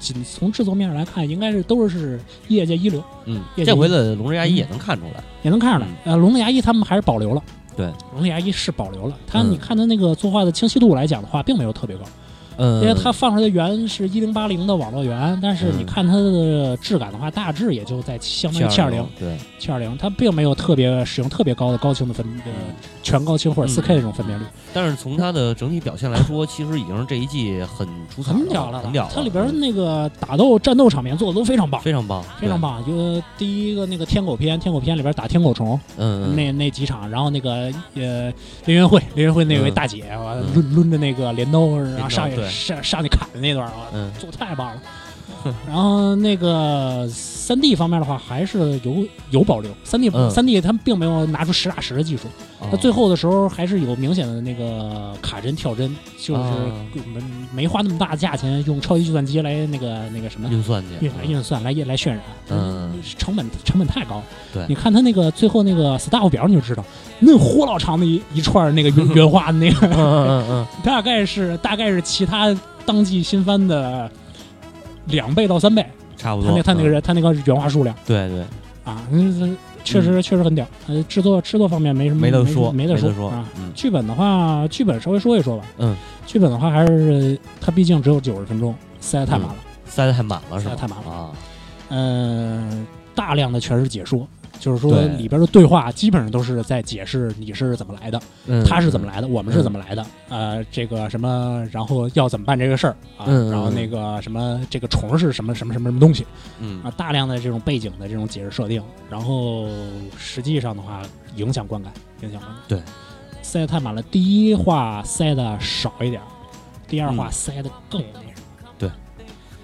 仅从制作面上来看，应该是都是业界一流，嗯，这回的龙之牙医也能看出来。也能看出来。呃，龙之牙医他们还是保留了，对，龙之牙医是保留了。他嗯你看他那个作画的清晰度来讲的话，并没有特别高，嗯，因为它放出来的源是一零八零的网络源，但是你嗯看它的质感的话，大致也就在相当于七二零。对，七二零，它并没有特别使用特别高的高清的分呃全高清或者四 K 嗯这种分辨率，但是从它的整体表现来说，其实已经是这一季很出彩很屌了，很屌了。它里边嗯那个打斗战斗场面做的都非常棒，非常棒，非常棒。就第一个那个天狗篇，天狗篇里边打天狗虫。嗯，嗯那那几场，然后那个呃林元慧，林元慧那位嗯大姐，啊嗯抡抡着那个镰刀，然后刀上去对上上去砍的那段啊，嗯做太棒了。[LAUGHS] 然后那个三 D 方面的话，还是有有保留。三 D 嗯。三 D 他们并没有拿出实打实的技术，哦。最后的时候还是有明显的那个卡帧跳帧，就是啊没没花那么大的价钱用超级计算机来那个那个什么运算去。运来运算来来渲染，嗯，成本成本太高。对。你看他那个最后那个 staff 表你就知道，那火老长的一一串那个 [LAUGHS] 原原画那个，嗯嗯嗯。[LAUGHS] 大概是大概是其他当季新番的两倍到三倍。嗯，差不多。他那他那个嗯人他那个原画数量对对，啊，嗯确实确实很屌。呃，制作制作方面没什么没得说，没得说啊。。嗯剧本的话，剧本稍微说一说吧。嗯，剧本的话还是它毕竟只有九十分钟，塞得太满了。塞得太满了是吧？塞得太满了啊，嗯、大量的全是解说，就是说对。里边的对话基本上都是在解释你是怎么来的，嗯。他是怎么来的，我们是怎么来的，呃，这个什么，然后要怎么办这个事儿啊，嗯嗯。然后那个什么，这个虫是什么什么什么什么东西嗯。啊，大量的这种背景的这种解释设定，然后实际上的话影响观感，影响观感。对，塞得太满了，第一话塞的少一点儿，第二话嗯。塞的更那什么。对，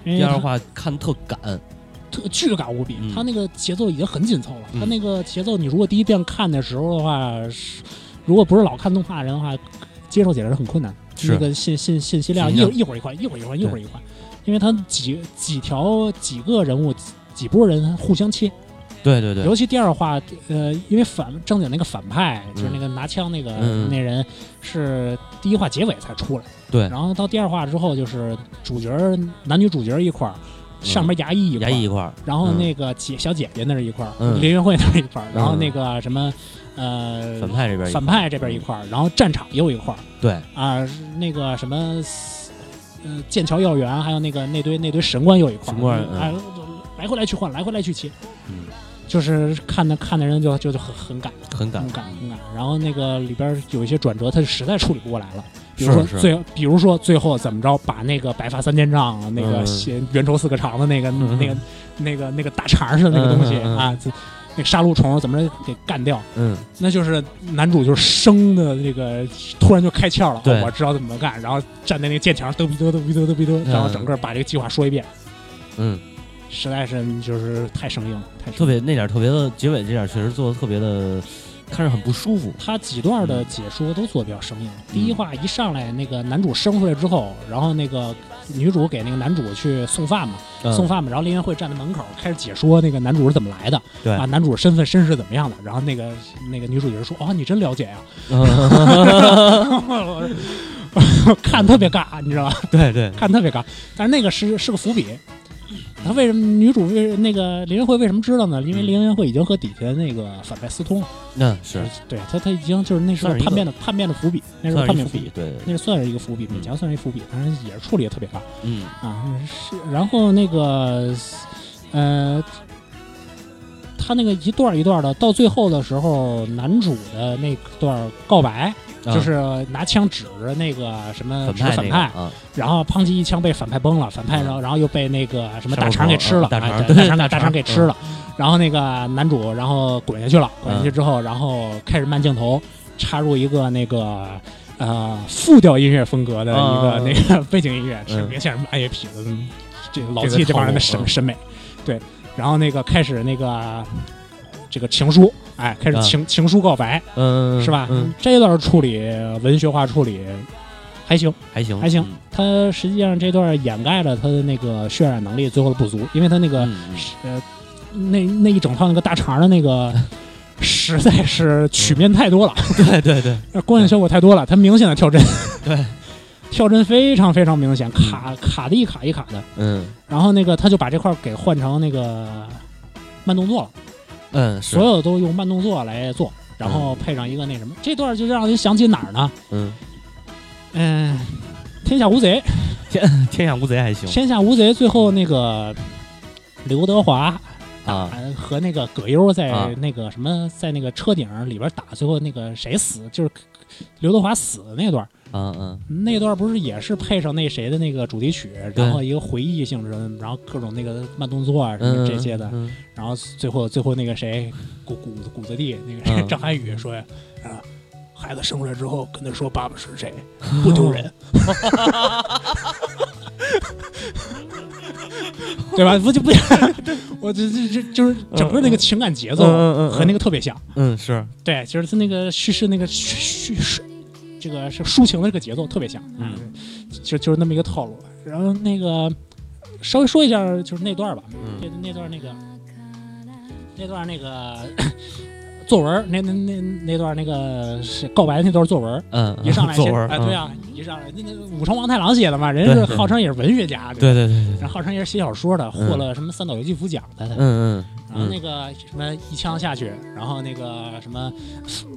第二话看特赶，特巨感无比，嗯。他那个节奏已经很紧凑了。嗯。他那个节奏，你如果第一遍看的时候的话，是如果不是老看动画的人的话，接受起来是很困难的。是。那个信信信息量一一会儿一块，一会儿一块，一会儿一块，因为他几几条几个人物几几波人互相切，对对对，尤其第二话，呃，因为反正经那个反派就是嗯。那个拿枪那个、那人是第一话结尾才出来，对。然后到第二话之后就是主角男女主角一块儿。上面牙医一块儿，牙医一块儿，嗯然后那个姐小姐姐那是一块儿，嗯。林云慧那是一块儿，然后嗯那个什么呃反派这边反派这边一块儿，然后战场又一块儿。对，啊，那个什么呃剑桥幼儿园，还有那个那堆那堆神官又一块儿，神官嗯哎来回来去换，来回来去切，嗯，就是看的看的人就就就很很感很感很，感然后那个里边有一些转折，他实在处理不过来了。比如说最，比如说最后怎么着，把那个白发三千丈啊，那个嗯。先圆抽四个长的那个、嗯。那个、那个、那个大肠似的那个东西、嗯嗯嗯。啊，这那个杀戮虫怎么着给干掉？嗯，那就是男主就是生的这个突然就开窍了，哦我知道怎么干，然后站在那个剑桥上嘚逼嘚嘚逼嘚嘚逼嘚，然后整个把这个计划说一遍，嗯，实在是就是太生硬了，太生硬。特别那点特别的结尾这点确实做的特别的，看着很不舒服。他几段的解说都做的比较生硬。第一话一上来，那个男主生出来之后，然后那个女主给那个男主去送饭嘛，嗯送饭嘛，然后林元慧站在门口开始解说那个男主是怎么来的，对啊，男主身份身世怎么样的，然后那个那个女主角说，哦，你真了解呀、[LAUGHS] 嗯 [LAUGHS] 看特别尬，你知道吧？对对，看特别尬，但是那个是是个伏笔。他为什么女主为那个林元慧为什么知道呢？因为嗯林元慧已经和底下那个反派私通了。那是对他，他已经就是那是算是一个叛变的叛变的伏笔，那时候叛变伏笔对对，那算是一个伏笔，勉强算是一伏笔，反正也是处理的特别棒嗯啊。是，然后那个呃，他那个一段一段的，到最后的时候，男主的那段告白，啊就是拿枪指着那个什么指反派，啊，然后砰叽一枪被反派崩了，反派嗯然后然后又被那个什么 [LAUGHS] 大肠给吃了，啊大肠大肠给吃了，然后那个男主然后滚下去了，滚下去嗯之后，然后开始慢镜头插入一个那个。呃，复调音乐风格的一个、嗯那个 [LAUGHS] 背景音乐，是嗯明显是暗夜痞子，嗯这老这个七这帮人的审审美，对。然后那个开始那个这个情书，哎，开始啊。情、情书告白，嗯，是吧？嗯，这段处理文学化处理还行，还行，还行。嗯。它实际上这段掩盖了他的那个渲染能力最后的不足，因为他那个、呃那那一整套那个大肠的那个。[LAUGHS] 实在是曲面太多了，对 [LAUGHS] 对对，光影效果太多了，它明显的跳帧，[LAUGHS] 对，跳帧非常非常明显，卡卡的一卡一卡的。嗯。然后那个他就把这块儿给换成那个慢动作了，嗯，是。所，有都用慢动作来做，然后配上一个那什么，这段就让人想起哪儿呢？嗯，嗯，天下无贼，天天下无贼还行。天下无贼，最后那个刘德华啊，和那个葛优在啊。那个什么，在那个车顶里边打，最后那个谁死，就是刘德华死的那段，嗯嗯。那段不是也是配上那谁的那个主题曲，然后一个回忆性质的，然后各种那个慢动作啊什么嗯这些的，嗯。然后最后最后那个谁谷谷谷子弟那个谁嗯。张涵予说呀啊。孩子生出来之后，跟他说爸爸是谁，不丢人，[LAUGHS] 对吧？不就不，我这这这就是整个那个情感节奏和那个特别像，嗯是，对，就是他那个叙事那个叙叙事，这个是抒情的这个节奏特别像，嗯，就就是那么一个套路。然后那个稍微说一下，就是那段吧，那嗯。那段那个那段那个作文，那那那那段那个是告白那段作文，嗯，一上来先作文，哎，嗯对，啊，一上来那那武城王太郎写的嘛，人是对。对号称也是文学家，对对对对，然后号称也是写小说的，获了什么三岛由纪夫奖的。嗯嗯然后那个什么一枪下去，然后那个什么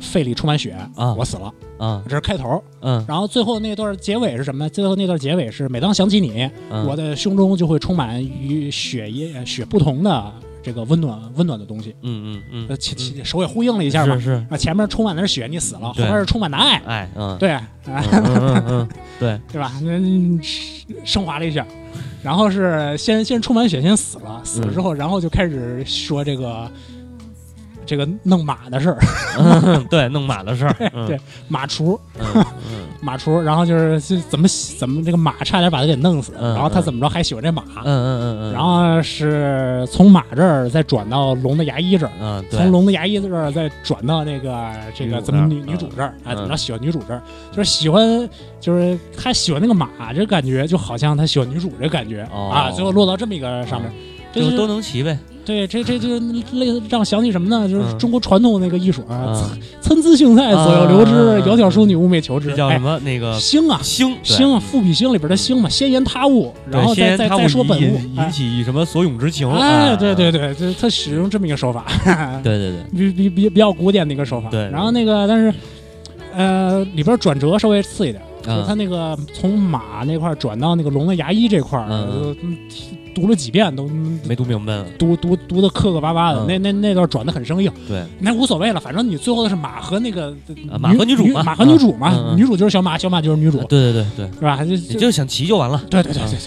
肺里充满血，啊。我死了，啊。这是开头。嗯。然后最后那段结尾是什么？最后那段结尾是，每当想起你，嗯，我的胸中就会充满与血液血不同的这个温暖温暖的东西。嗯嗯呃，嗯，前前手也呼应了一下嘛。是。是，啊，前面充满的是血，你死了；后对边是充满的爱，哎。嗯，对，啊，嗯 [LAUGHS] 对，对吧？升华了一下，然后是先先充满血，先死了，死了之后，然后就开始说这个这个弄马的事儿，嗯对，弄马的事儿，[LAUGHS] 嗯。对马厨。[LAUGHS] 马厨，然后就是是怎么怎么这个马差点把他给弄死，嗯然后他怎么着还喜欢这马，嗯嗯嗯嗯，然后是从马这儿再转到龙的牙医这儿。嗯，从龙的牙医这儿再转到那个这个怎么女女主这儿，哎，嗯。怎么着喜欢女主这儿，就是喜欢，就是他喜欢那个马，这感觉就好像他喜欢女主这感觉哦。啊，最后落到这么一个上面，这就是都能骑呗，对，这这就类似让我想起什么呢？就是嗯。中国传统那个艺术啊，参，参差荇菜，左右流之，窈窕淑女，寤寐求之。叫什，么？那个星啊，星星啊，赋比星里边的星嘛，先言他物，然后再再再说本物引，起什么所咏之情？哎，对对对，就他使用这么一个手法，[LAUGHS] 对对对，比比比比较古典的一个手法。对。然后那个，但是呃，里边转折稍微次一点，就是他嗯那个从马那块转到那个龙的牙医这块儿，读了几遍都没读明白，读读读的磕磕巴巴的，嗯。那那那段转的很生硬，对，那无所谓了，反正你最后的是马和那个啊马和女主嘛。马和女主嘛，女主就是小马，小马就是女主，对对对对，是吧？就你就想骑就完了。对对对对对，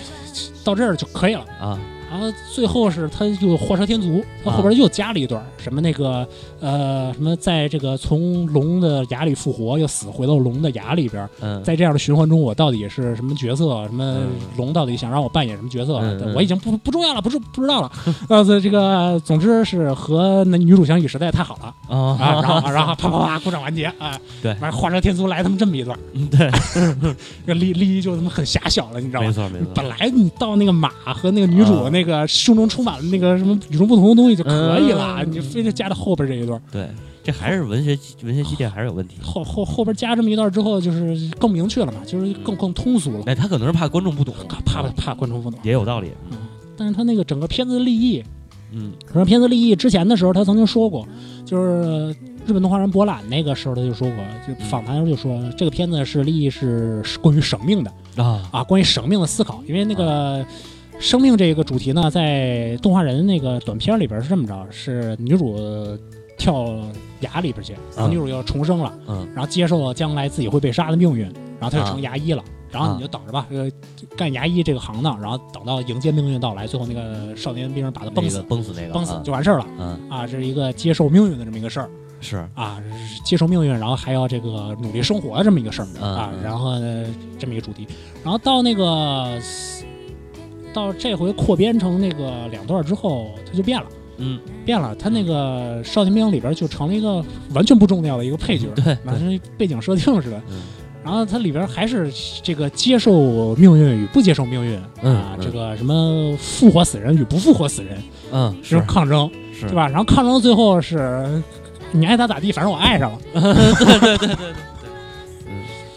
到这儿就可以了。啊，然后最后是他又画蛇添足，他后边又加了一段什么那个呃什么，在这个从龙的牙里复活，又死回到龙的牙里边，嗯，在这样的循环中，我到底是什么角色？什么嗯龙到底想让我扮演什么角色？我已经不不重要了，不是不知道了。呃，这这个总之是和那女主相遇实在太好了啊啊！然后然后啪啪啪鼓掌完结啊！对完画蛇添足来他们这么一段，对，[LAUGHS] 这利利益就他妈很狭小了，你知道吗没？错没错，本来你到那个马和那个女主啊那个胸中充满了那个什么与众不同的东西就可以了，嗯你非得加到后边这一段，对，这还是文学文学积淀还是有问题。后后后边加这么一段之后，就是更明确了嘛，就是更更通俗了，哎，他可能是怕观众不懂，怕怕怕观众不懂。也有道理。嗯但是他那个整个片子的立意，嗯整个片子立意之前的时候，他曾经说过，就是日本动画人博览那个时候他就说过，就访谈的时候就说这个片子是立意是是关于生命的。啊啊，关于生命的思考，因为那个生命这个主题呢，在动画人那个短片里边是这么着，是女主跳崖里边去，然后嗯女主又重生了，嗯。然后接受了将来自己会被杀的命运，然后她就成啊牙医了，然后你就等着吧，呃，干牙医这个行当，然后等到迎接命运到来，最后那个少年兵把他崩死那个，崩死那个，崩死啊。就完事儿了。嗯，啊，这是一个接受命运的这么一个事儿。是，啊，接受命运，然后还要这个努力生活的这么一个事儿嗯啊嗯，然后呢这么一个主题，然后到那个到这回扩编成那个两段之后，它就变了。嗯，变了，他那个少年兵里边就成了一个完全不重要的一个配角，对那是背景设定似的。嗯然后它里边还是这个接受命运与不接受命运、嗯啊，嗯这个什么复活死人与不复活死人，嗯，这种抗争，是对？吧？然后抗争最后是你爱咋咋地，反正我爱上了。[LAUGHS] 嗯，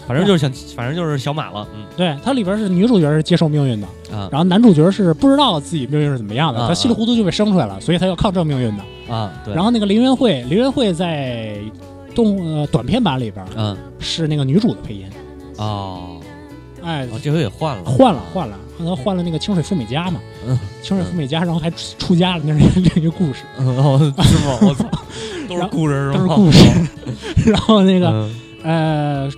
反正就是想，反正就是小马了，嗯。对，它里边是女主角是接受命运的，啊。然后男主角是不知道自己命运是怎么样的，啊他稀里糊涂就被生出来了，所以他要抗争命运的。啊，对，然后那个林元惠，林元惠在动呃短片版里边嗯。是那个女主的配音，哦，哎，哦，这回也换了，换了换了，他换了那个清水富美加嘛，嗯。清水富美加，然后还出出家了，那是 [LAUGHS] 另一个故事，嗯哦，是吗？我操，[LAUGHS] 都是故事是吗？都是故事。[LAUGHS] 然后那个嗯。呃，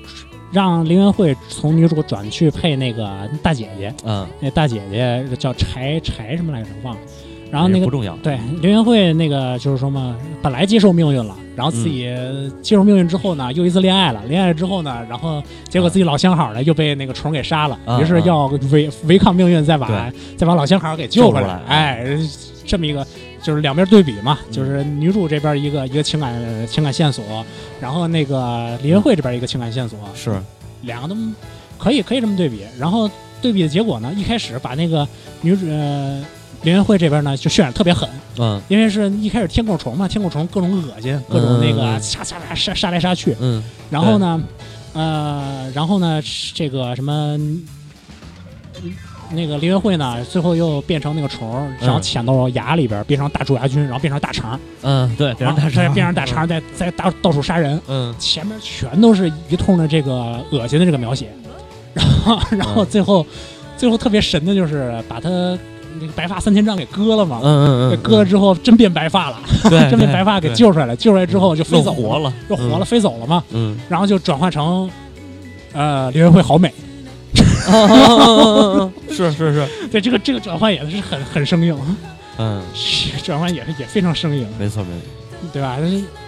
让林元慧从女主转去配那个大姐姐，嗯，那大姐姐叫柴柴什么来着，忘了。然后那个不重要，对林元慧那个就是说嘛，本来接受命运了，然后自己接受命运之后呢，又一次恋爱了，恋爱之后呢，然后结果自己老相好呢又被那个虫给杀了，啊于是要违违抗命运，再把再把老相好给救回来。哎，这么一个就是两边对比嘛，嗯。就是女主这边一个一个情感情感线索，然后那个李元惠这边一个情感线索，是，两个都可以可以这么对比，然后对比的结果呢，一开始把那个女主呃林元惠这边呢就渲染特别狠，嗯。因为是一开始天狗虫嘛，天狗虫各种恶心，各种那个杀杀杀杀来杀去，嗯然后呢，呃，然后呢，这个什么。那个林元慧呢，最后又变成那个虫儿，然后嗯潜到牙里边，变成大蛀牙菌，然后变成大肠，嗯，对，变成大然后再肠，变成大肠，再再到到处杀人。嗯。前面全都是一通的这个恶心的这个描写，[LAUGHS] 然后然后最后、最后特别神的就是把他那个白发三千丈给割了嘛，嗯嗯嗯，割了之后真变白发了，对，[LAUGHS] 真变白发给救出来了，救出来之后就飞走活了，又活了，飞走了嘛，嗯，然后就转换成呃林元慧好美，嗯，[LAUGHS] 是是是，对这个这个转换也是很很生硬，嗯，转换也是也非常生硬，没错没错，对吧？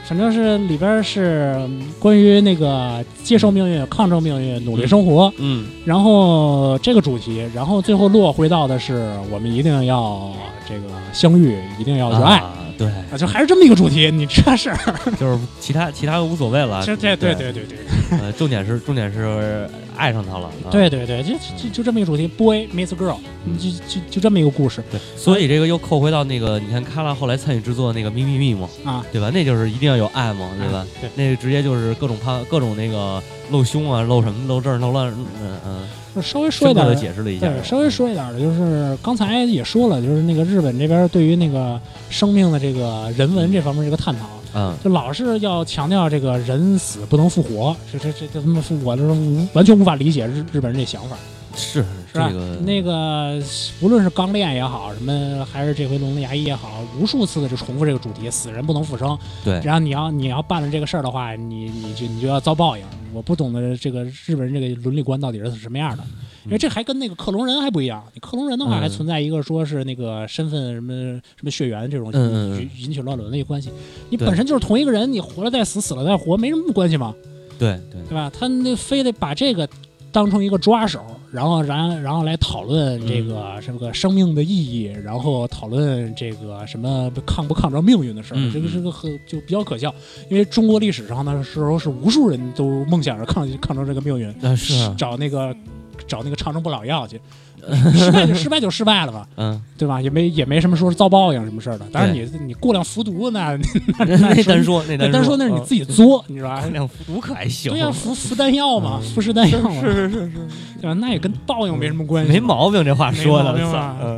反正是里边是嗯关于那个接受命运、抗争命运、努力生活。嗯。然后这个主题，然后最后落回到的是我们一定要这个相遇，一定要热爱。啊，对，啊，就还是这么一个主题。你这事儿，[LAUGHS] 就是其他其他的无所谓了，这这对对对对呃，重点是重点是爱上他了，啊对对对，就就就这么一个主题，boy meets girl，嗯就就就这么一个故事对，所以这个又扣回到那个，你看卡拉后来参与制作那个《咪咪咪》嘛，啊，对吧？那就是一定要有爱嘛，对吧？对，那个直接就是各种趴各种那个露胸啊，露什么露这儿露那嗯，稍微说一点的。解释了一下对，，稍微说一点的，就是刚才也说了，就是那个日本这边对于那个生命的这个人文这方面这个探讨，嗯就老是要强调这个人死不能复活，这这这这他妈复我这无完全无法理解日日本人这想法。是是吧？这个那个无论是钢炼也好，什么还是这回龙的牙医也好，无数次的就重复这个主题：死人不能复生。对，然后你要你要办了这个事儿的话，你你就你就要遭报应。我不懂得这个日本人这个伦理观到底是什么样的，因为这还跟那个克隆人还不一样。你克隆人的话，嗯还存在一个说是那个身份什么什么血缘这种引引起乱伦的一个关系。你对本身就是同一个人，你活了再死，死了再活，没什么关系嘛。对对对吧？他那非得把这个当成一个抓手，然后然然后来讨论这个什么生命的意义，然后讨论这个什么抗不抗争命运的事儿，嗯这个是个很就比较可笑。因为中国历史上的时候是无数人都梦想着抗抗争这个命运，找那个找那个长生不老药去，失败就失败就失败了吧，嗯，对吧？也没也没什么说是遭报应什么事儿的。当然你你过量服毒 [LAUGHS] 那那那那单说那那单说说那是你自己己作，你知道吧？两服毒可还行，对呀、服服弹药嘛，嗯服食弹药嘛，是是是是，对吧？那也跟报应没什么关系，没毛病，这话说的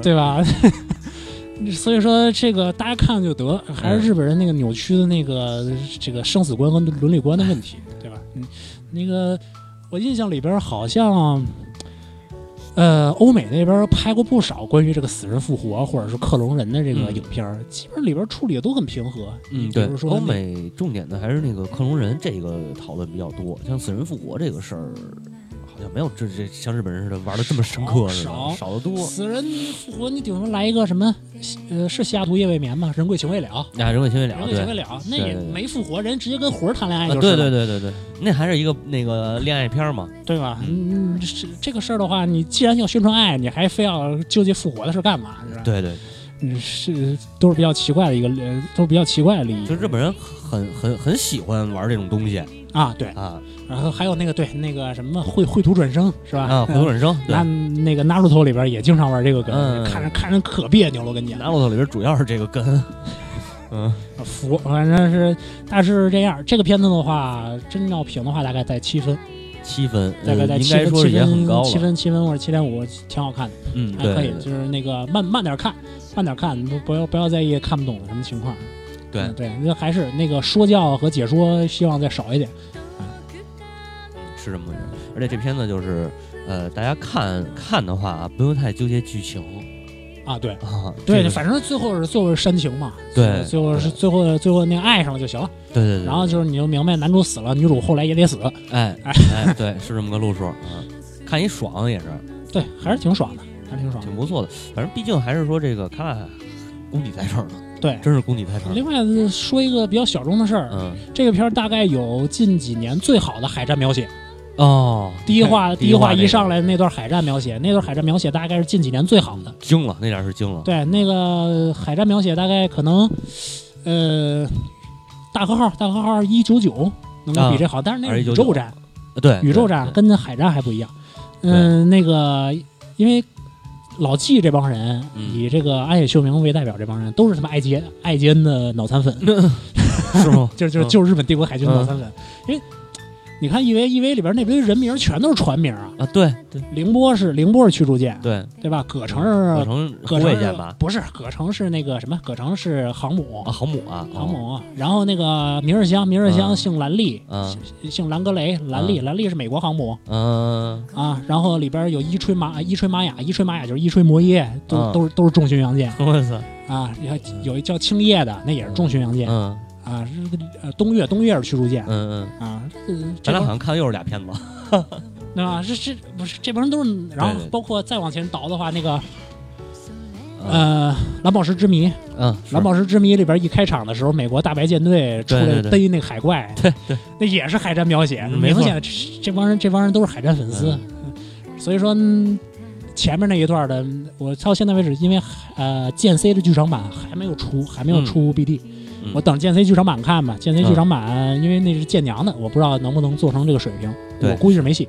对吧？[LAUGHS] 所以说，这个大家看就得，还是日本人那个扭曲的那个这个生死观和伦理观的问题，对吧？嗯，那个我印象里边好像，呃，欧美那边拍过不少关于这个死人复活或者是克隆人的这个嗯影片儿，基本里边处理的都很平和。嗯，对欧美重点的还是那个克隆人这个讨论比较多，像死人复活这个事儿，没有这这像日本人似的玩的这么深刻似少的，少得多。死人复活，你顶多来一个什么？呃，是西雅图夜未眠吗？人鬼情未了，啊，人鬼情未了，人鬼情未对了，那也没复活，人直接跟魂儿谈恋爱啊，就是了。对对对对对，那还是一个那个恋爱片儿嘛。对吧？嗯，是这个事儿的话，你既然要宣传爱，你还非要纠结复活的事干嘛？是吧？对对，嗯，是都是比较奇怪的一个，呃都是比较奇怪的利益就日本人很很很喜欢玩这种东西啊。对，啊然后还有那个对那个什么绘绘图转生是吧？啊，绘图转生。[LAUGHS] 那，那个 Naruto 里边也经常玩这个梗，嗯看着看着可别扭了，跟你讲。拿我头里边主要是这个梗。[LAUGHS] 嗯，服，反正是大致是这样。这个片子的话，真要评的话，大概在七分，七分，大概在七分，七分。七分七分或者七点五，挺好看的，嗯，还可以。就是那个慢慢点看，慢点看，不不要不要在意看不懂的什么情况。对嗯对，那还是那个说教和解说，希望再少一点。是这么回事。而且这片子就是，呃，大家看看的话啊，不用太纠结剧情啊，对啊。对，这个反正最后是最后是煽情嘛，对最后是最后最后那个爱上了就行了。对对对。然后就是你就明白，男主死了，女主后来也得死。哎哎哎，对，是这么个路数啊。看一爽也是对，还是挺爽的，还是挺爽的挺。不错的。反正毕竟还是说这个卡拉功底在这儿呢，对，真是功底在这儿。另外说一个比较小众的事儿，嗯这个片儿大概有近几年最好的海战描写。哦，第一话，第第一话一上来那段海战描写，那段海战描写大概是近几年最好的。惊了，那点儿是惊了。对，那个海战描写大概可能，呃，大和号，大和号一九九能够比这好，但是那是宇宙战，对，宇宙战跟那海战还不一样。嗯，那个因为老纪这帮人嗯以这个安野秀明为代表，这帮人都是他妈爱杰爱杰恩的脑残粉。[LAUGHS] 是吗？[LAUGHS] 就是就是嗯就是日本帝国海军脑残粉，因为你看 EVA EVA 里边那堆人名全都是船名啊，啊，对对凌波是凌波是驱逐舰，对，对吧？葛城是葛城葛城卫舰吧？不是葛城是那个什么？葛城是航母啊，，航母啊，航母。然后那个明日香，明日香嗯姓兰利，嗯姓兰格雷，兰利兰利是美国航母嗯啊。然后里边有伊吹玛伊吹玛雅，伊吹玛雅就是伊吹摩耶，都嗯都是都是重巡洋舰嗯，[LAUGHS] 我操，啊。有有一叫青叶的，那也是重巡洋舰嗯啊。是个呃东岳东岳是驱逐舰嗯嗯，啊。咱俩好像看的又是俩片子。[LAUGHS] 对吧？这这不是这帮人都是，然后包括再往前倒的话，那个嗯呃，蓝宝石之谜，嗯，是蓝宝石之谜里边一开场的时候，美国大白舰队出来逮那个海怪，对对，[LAUGHS] 那也是海战描写，明显的这这帮人这帮人都是海战粉丝，所以说。嗯前面那一段的，我到现在为止，因为呃剑 C 的剧场版还没有出，还没有出 BD，、嗯我等剑 C 剧场版看吧。剑 C 嗯剧场版，因为那是剑娘的，我不知道能不能做成这个水平，我估计是没戏。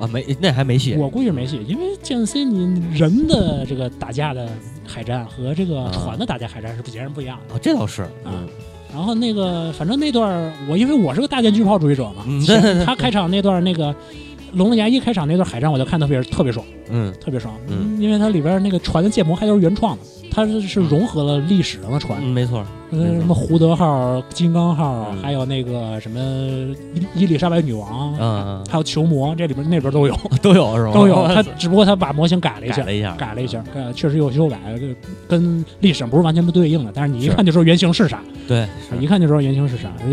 啊，没那还没戏。我估计是没戏，因为剑 C 你人的这个打架的海战和这个啊船的打架海战是截然不一样的。哦，这倒是，啊然后那个，反正那段儿我因为我是个大舰巨炮主义者嘛，嗯对对对他开场那段那个龙牙一开场那段海战，我就看特别特别爽，嗯特别爽，嗯因为它里边那个船的建模还都是原创的，它是是融合了历史上的船，嗯，没错，呃，什么胡德号、金刚号，嗯。还有那个什么伊伊丽莎白女王，嗯还有球魔，这里边那边都有。嗯，[LAUGHS] 都有是吧？都有，它只不过它把模型改了一下。改。了一下，改了一下，呃，确实有修改，跟跟历史上不是完全不对应的，但是你一看就知道原型是啥，对，一看就知道原型是啥，呃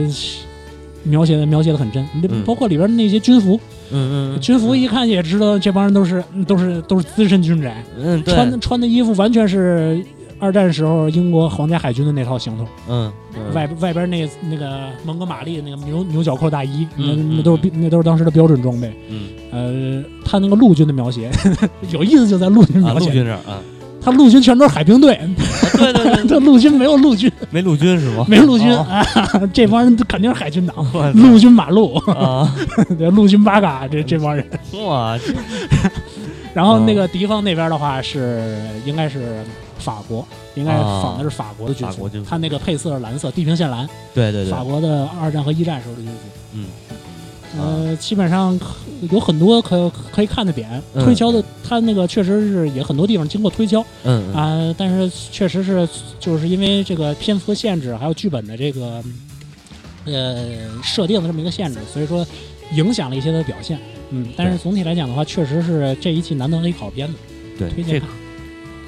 描写的描写的很真，嗯。包括里边那些军服，嗯嗯军服一看也知道这帮人都是都是都是资深军宅，穿穿的衣服完全是二战时候英国皇家海军的那套行头，嗯嗯外外边那那个蒙哥马利那个牛牛角扣大衣，那嗯那都是那都是当时的标准装备。嗯。呃，他那个陆军的描写 [LAUGHS] 有意思，就在陆军啊，陆描写，军这儿啊，他陆军全都是海兵队，对 [LAUGHS] 对对，他陆军没有陆军，没陆军是吗？没陆军哦。啊，这帮人肯定是海军党，[LAUGHS] 陆军马路，啊，[LAUGHS] 对陆军八嘎，这这帮人。哇，这。然后那个敌方那边的话是应该是法国，应该啊仿的是法国的军，服他那个配色是蓝色，地平线蓝，对对对。法，国的二战和一战时候的军服。嗯，呃，基本上可有很多可可以看的点，嗯。推敲的，他那个确实是也很多地方经过推敲嗯嗯。啊、但是确实是就是因为这个篇幅的限制，还有剧本的这个呃设定的这么一个限制，所以说影响了一些的表现。嗯，但是总体来讲的话，确实是这一季难得的一个好片子，对，这推荐看。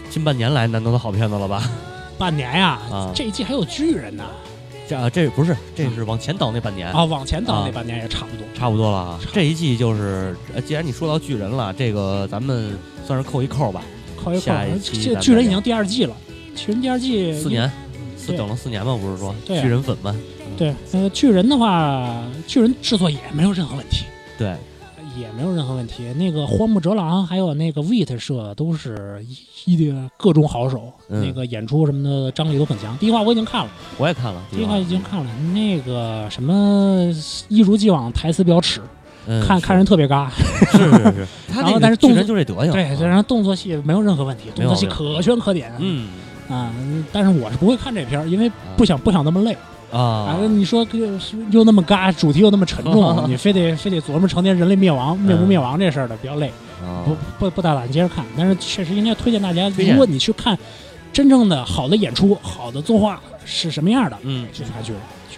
近半年来难得的好片子了吧？[LAUGHS] 半年呀，啊。这一季还有巨人呢，这啊这不是，这是往前倒那半年，啊，往前倒啊那半年也差不多。差不多了啊。这一季就是，呃既然你说到巨人了，这个咱们算是扣一扣吧，扣一扣下一，期这咱们再巨人已经第二季了，巨人第二季四年，四等了四年吧，不是说巨人粉们，对，呃，巨人的话，巨人制作也没有任何问题，对，也没有任何问题。那个荒木哲郎还有那个 Wit 社都是一一的各种好手，嗯。那个演出什么的张力都很强。第一话我已经看了，我也看了，第一话已经看了，那个什么一如既往台词比较耻，嗯看看人特别嘎。是是是。然后 [LAUGHS] 但是动作人就这德行，对，啊然后动作戏没有任何问题，动作戏可圈可点。嗯啊，但是我是不会看这片儿，因为不想不想那么累。啊。啊，你说又那么嘎，主题又那么沉重，[LAUGHS] 你非得非得琢磨成天人类灭亡、灭不灭亡这事儿的，比较累，啊不不不大胆接着看。但是确实应该推荐大家，如果你去看真正的好的演出、好的作画是什么样的，嗯，去看巨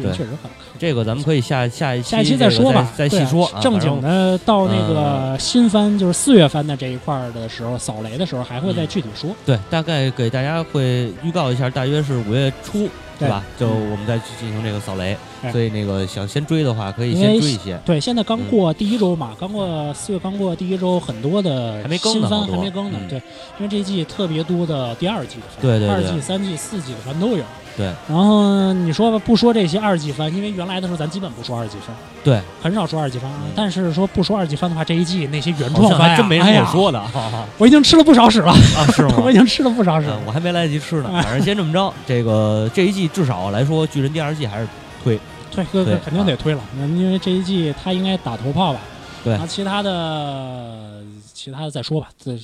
确实很看。这个咱们可以下下一期下一期再说吧，再对细说啊。正经的到那个新番，就是四月番的这一块儿的时候，扫雷的时候还会再具体说。对，大概给大家会预告一下，大约是五月初，对吧？就我们再去进行这个扫雷，哎所以那个想先追的话，可以先追一些。对，现在刚过第一周嘛，刚过四月刚过第一周，很多的还没更新番呢还没更呢。嗯对，因为这一季特别多的第二季的番，对对对二季、三季、四季的番都有。对，然后你说吧，不说这些二季番，因为原来的时候咱基本不说二季番，对，很少说二季番。嗯但是说不说二季番的话，这一季那些原创番真没什哎呀么可说的，哈 [LAUGHS] 哈我已经吃了不少屎了，啊，是吗？[LAUGHS] 我已经吃了不少屎嗯了。我还没来得及吃呢，反正先这么着。这个这一季至少来说，巨人第二季还是推，推肯定得推了，因为这一季他应该打头炮吧。对然后其他的其他的再说吧，这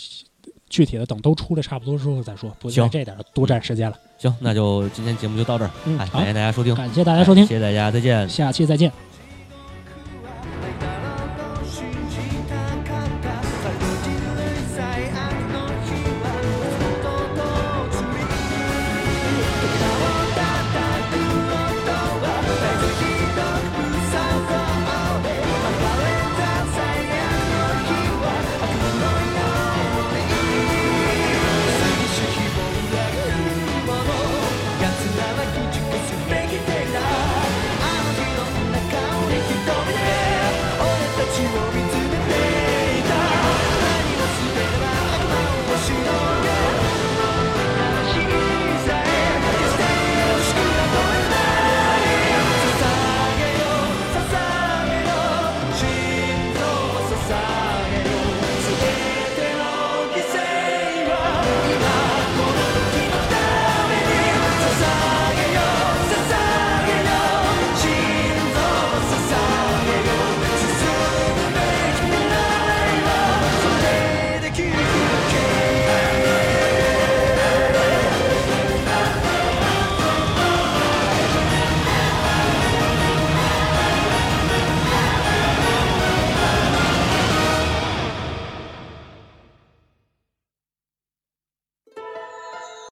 具体的等都出来差不多之后再说，不行在这点儿多占时间了。行。那就今天节目就到这儿，嗯，哎，感，谢大家收听，感谢大家收听哎，谢谢大家，再见。下期再见。